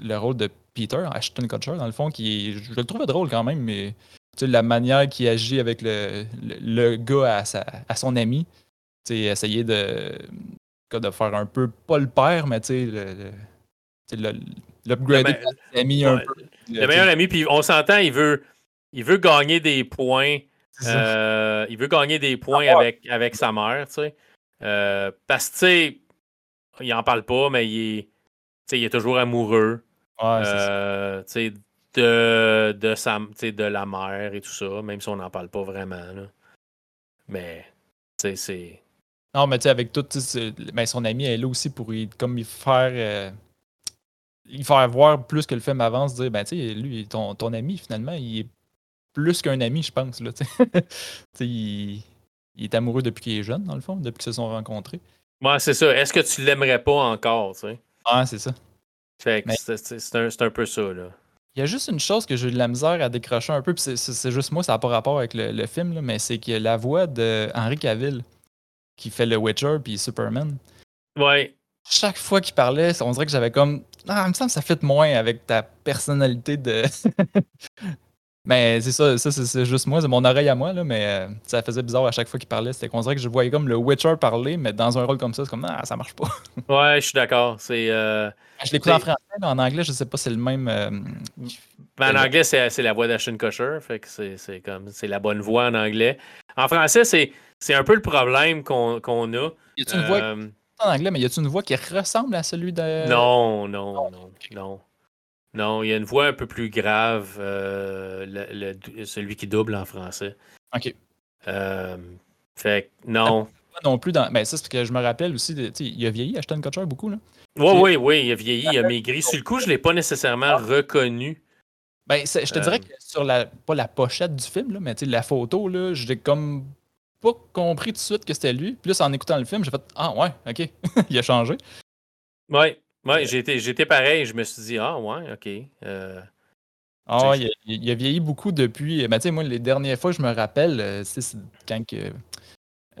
Speaker 2: le, rôle de Peter, Ashton Kutcher, dans le fond, qui je le trouvais drôle quand même, mais la manière qu'il agit avec le, le, gars à, sa, à son ami, tu essayer de, de faire un peu, pas le père, mais tu sais, l'upgrade de
Speaker 1: l'ami un peu. Le meilleur ami, puis on s'entend, il veut il veut gagner des points. Euh, il veut gagner des points ah avec, avec sa mère, tu sais. Euh, parce que, tu sais, il en parle pas, mais il est, il est toujours amoureux. Euh, tu sais, de, de, sa, de la mère et tout ça, même si on n'en parle pas vraiment. Là. Mais, tu sais, c'est.
Speaker 2: Non, mais tu sais, avec tout, ben, son ami est là aussi pour y, comme il faire. il faire voir plus que le film avance, dire, ben, tu sais, lui, ton, ton ami, finalement, il est plus qu'un ami, je pense. Là, *laughs* il, il, est amoureux depuis qu'il est jeune, dans le fond, depuis qu'ils se sont rencontrés.
Speaker 1: Ouais, c'est ça. Est-ce que tu l'aimerais pas encore? sais?
Speaker 2: Ah, c'est ça.
Speaker 1: Fait c'est un, un, peu ça. Là.
Speaker 2: Il y a juste une chose que j'ai eu de la misère à décrocher un peu, puis c'est juste moi, ça n'a pas rapport avec le, film, là, mais c'est que la voix de Henry Cavill, qui fait le Witcher puis Superman.
Speaker 1: Ouais.
Speaker 2: Chaque fois qu'il parlait, on dirait que j'avais comme. Ah, il me semble que ça fait moins avec ta personnalité de, Mais c'est ça, ça c'est juste moi, c'est mon oreille à moi, là, mais euh, ça faisait bizarre à chaque fois qu'il parlait. C'était qu'on dirait que je voyais comme le Witcher parler, mais dans un rôle comme ça, c'est comme ah, ça marche pas. *laughs*
Speaker 1: ouais, je suis d'accord. C'est. Euh,
Speaker 2: je l'écoute en français, mais en anglais, je sais pas, c'est le même. Euh,
Speaker 1: ben, en anglais, c'est la voix d'Ashton Kutcher, fait que c'est comme c'est la bonne voix en anglais. En français, c'est un peu le problème qu'on a.
Speaker 2: Y a une voix en anglais, mais y a-t-il une voix qui ressemble à celui de.
Speaker 1: Non, non, non, non. Non, il y a une voix un peu plus grave, euh, celui qui double en français.
Speaker 2: OK.
Speaker 1: Euh, fait non.
Speaker 2: Non plus dans. Ben, ça, c'est parce que je me rappelle aussi, il a vieilli Ashton Kutcher beaucoup, là.
Speaker 1: Oui, oui, oui, il a vieilli, il a maigri. Sur le coup, je ne l'ai pas nécessairement reconnu.
Speaker 2: Ben, je te dirais euh. que sur la. Pas la pochette du film, là, mais la photo, là, j'ai comme pas compris tout de suite que c'était lui. Puis là, en écoutant le film, j'ai fait Ah ouais, ok, *laughs* il a changé.
Speaker 1: Ouais, Ouais, j'étais pareil. Je me suis dit, ah, ouais, OK. Euh,
Speaker 2: ah, il, il, a vieilli beaucoup depuis. Ben, tu sais, moi, les dernières fois, je me rappelle, euh, c'est quand que.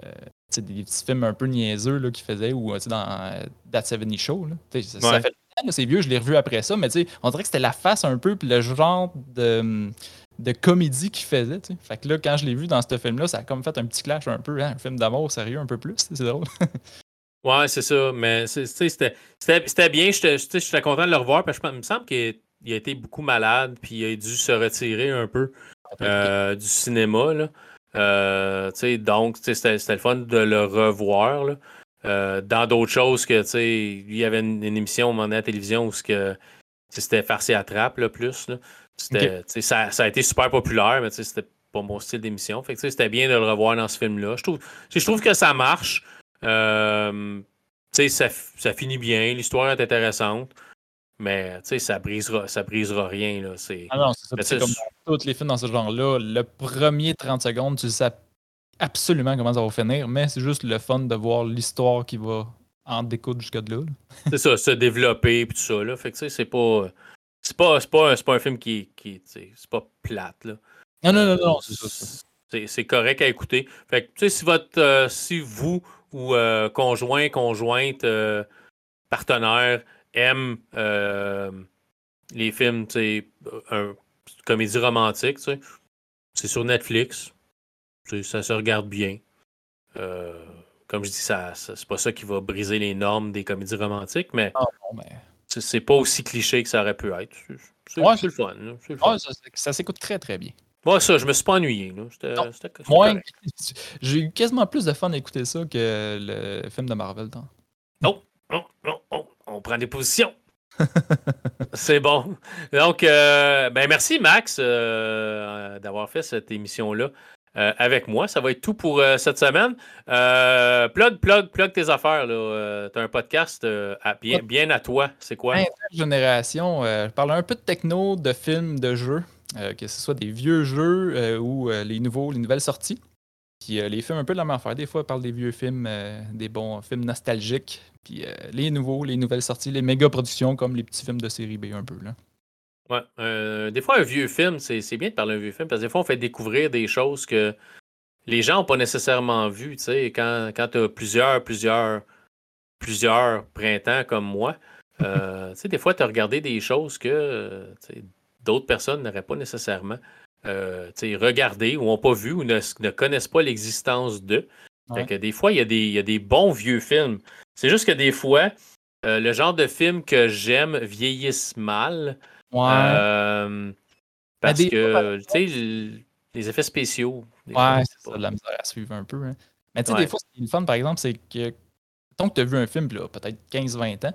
Speaker 2: Euh, des petits films un peu niaiseux qu'il faisait ou dans euh, That 70 Show. Là. Ça, ça, fait c'est vieux, je l'ai revu après ça, mais on dirait que c'était la face un peu, puis le genre de, de comédie qu'il faisait. T'sais. Fait que là, quand je l'ai vu dans ce film-là, ça a comme fait un petit clash un peu, hein, un film d'amour sérieux un peu plus, c'est drôle. *laughs*
Speaker 1: Ouais, c'est ça. Mais c'était bien. J'étais content de le revoir parce que il me semble qu'il il a été beaucoup malade, puis il a dû se retirer un peu euh, du cinéma. Là. Euh, donc, c'était le fun de le revoir. Là. dans d'autres choses que, il y avait une, émission à la télévision où c'était farci à trappe, là, plus. Là. Ça, ça, a été super populaire, mais c'était pas mon style d'émission. Fait c'était bien de le revoir dans ce film-là. Je trouve, je trouve que ça marche. Euh, ça, ça finit bien, l'histoire est intéressante. Mais ça brisera, ça brisera rien. Là.
Speaker 2: Ah non, c'est comme tous les films dans ce genre-là, le premier 30 secondes, tu sais absolument comment ça va finir, mais c'est juste le fun de voir l'histoire qui va en découdre jusqu'à là.
Speaker 1: c'est ça, se développer et tout ça. Là. Fait que c'est pas. C'est pas, pas, pas, un film qui, qui c'est pas plate. Là.
Speaker 2: Non, non, non, non, c'est ça.
Speaker 1: C'est correct à écouter. Fait que, si, votre, euh, si vous ou euh, conjoint, conjointe, euh, partenaire aime les films, un comédie romantique, c'est sur Netflix. Ça se regarde bien. comme je dis, ça, c'est pas ça qui va briser les normes des comédies romantiques, mais, ah, c'est pas aussi cliché que ça aurait pu être. C'est le fun.
Speaker 2: ça s'écoute très très bien.
Speaker 1: Moi, ça, je me suis pas ennuyé.
Speaker 2: Moi, j'ai eu quasiment plus de fun à écouter ça que le film de Marvel.
Speaker 1: Non, non, non, on prend des positions. *laughs* C'est bon. Donc, euh, ben merci Max euh, d'avoir fait cette émission-là euh, avec moi. Ça va être tout pour cette semaine. plug, plug, plug tes affaires. tu as un podcast bien, bien à toi. C'est quoi?
Speaker 2: Génération. je parle un peu de techno, de films, de jeux. Euh, que ce soit des vieux jeux euh, ou euh, les nouveaux, les nouvelles sorties. Puis les films, un peu de la même affaire. Des fois, on parle des vieux films, des bons films nostalgiques. Puis les nouveaux, les nouvelles sorties, les méga productions comme les petits films de série B un peu. Là.
Speaker 1: Ouais. des fois, un vieux film, c'est bien de parler d'un vieux film parce que des fois, on fait découvrir des choses que les gens n'ont pas nécessairement vues. Quand, quand tu as plusieurs, plusieurs, plusieurs printemps comme moi, *laughs* des fois, tu as regardé des choses que d'autres personnes n'auraient pas nécessairement euh, regardé ou n'ont pas vu ou ne, connaissent pas l'existence d'eux. que des fois, il y, a des, des bons vieux films. C'est juste que des fois, euh, le genre de films que j'aime vieillissent mal. Euh, parce que, tu sais, les effets spéciaux.
Speaker 2: Ouais, c'est ça, de la misère à suivre un peu. Hein. Mais tu sais, des fois, ce qui est fun, par exemple, c'est que tant que tu as vu un film, peut-être 15-20 ans,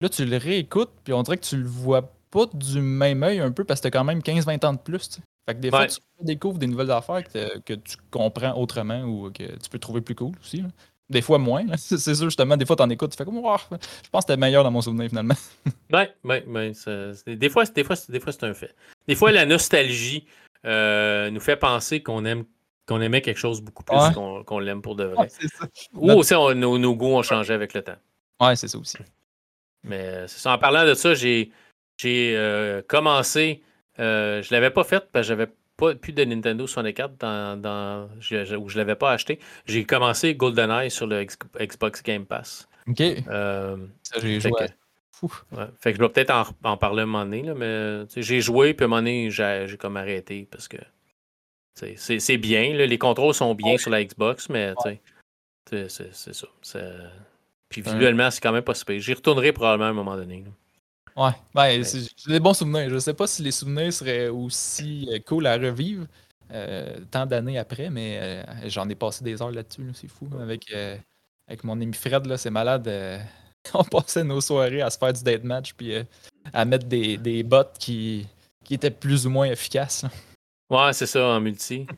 Speaker 2: là, tu le réécoutes, puis on dirait que tu le vois pas du même œil un peu parce que t'as quand même 15-20 ans de plus. Fait que des fois, tu découvres des nouvelles affaires que, tu comprends autrement ou que tu peux trouver plus cool aussi. Des fois moins. *laughs* C'est sûr, justement, des fois, t'en écoutes, tu fais comme, je pense que c'était meilleur dans mon souvenir finalement.
Speaker 1: Oui, oui, oui. Des fois, des fois, des fois c'est un fait. Des fois, la nostalgie euh, nous fait penser qu'on aime qu'on aimait quelque chose beaucoup plus qu'on l'aime pour de vrai. Ou aussi, nos, nos, goûts ont changé avec le temps.
Speaker 2: Ouais, c'est ça aussi.
Speaker 1: Mais c'est En parlant de ça, j'ai j'ai euh, commencé, euh, je ne l'avais pas fait parce que j'avais pas plus de Nintendo 64 dans, dans, je, où je l'avais pas acheté. J'ai commencé GoldenEye sur le Xbox Game Pass.
Speaker 2: OK. Euh, ça, j'ai joué.
Speaker 1: fait que je dois peut-être en, parler un moment donné, là, mais j'ai joué, puis à un moment donné, j'ai, comme arrêté parce que c'est, bien. Là, les contrôles sont bien sur la Xbox, mais c'est, c'est, ça. Puis visuellement, c'est quand même pas super. J'y retournerai probablement à un moment donné.
Speaker 2: Ouais, ben, j'ai des bons souvenirs. Je sais pas si les souvenirs seraient aussi euh, cool à revivre euh, tant d'années après, mais euh, j'en ai passé des heures là-dessus. c'est fou. Avec, avec mon ami Fred, là, c'est malade. *laughs* on passait nos soirées à se faire du date match puis à mettre des, des bots qui, qui étaient plus ou moins efficaces.
Speaker 1: Ouais, c'est ça, en multi. *laughs*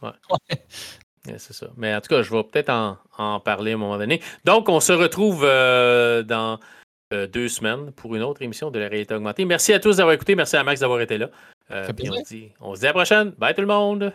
Speaker 1: Ouais. c'est ça. Mais en tout cas, je vais peut-être en, en, parler à un moment donné. Donc, on se retrouve dans euh, deux semaines pour une autre émission de la réalité augmentée. Merci à tous d'avoir écouté. Merci à Max d'avoir été là. Euh, on, se dit, on se dit à la prochaine. Bye tout le monde.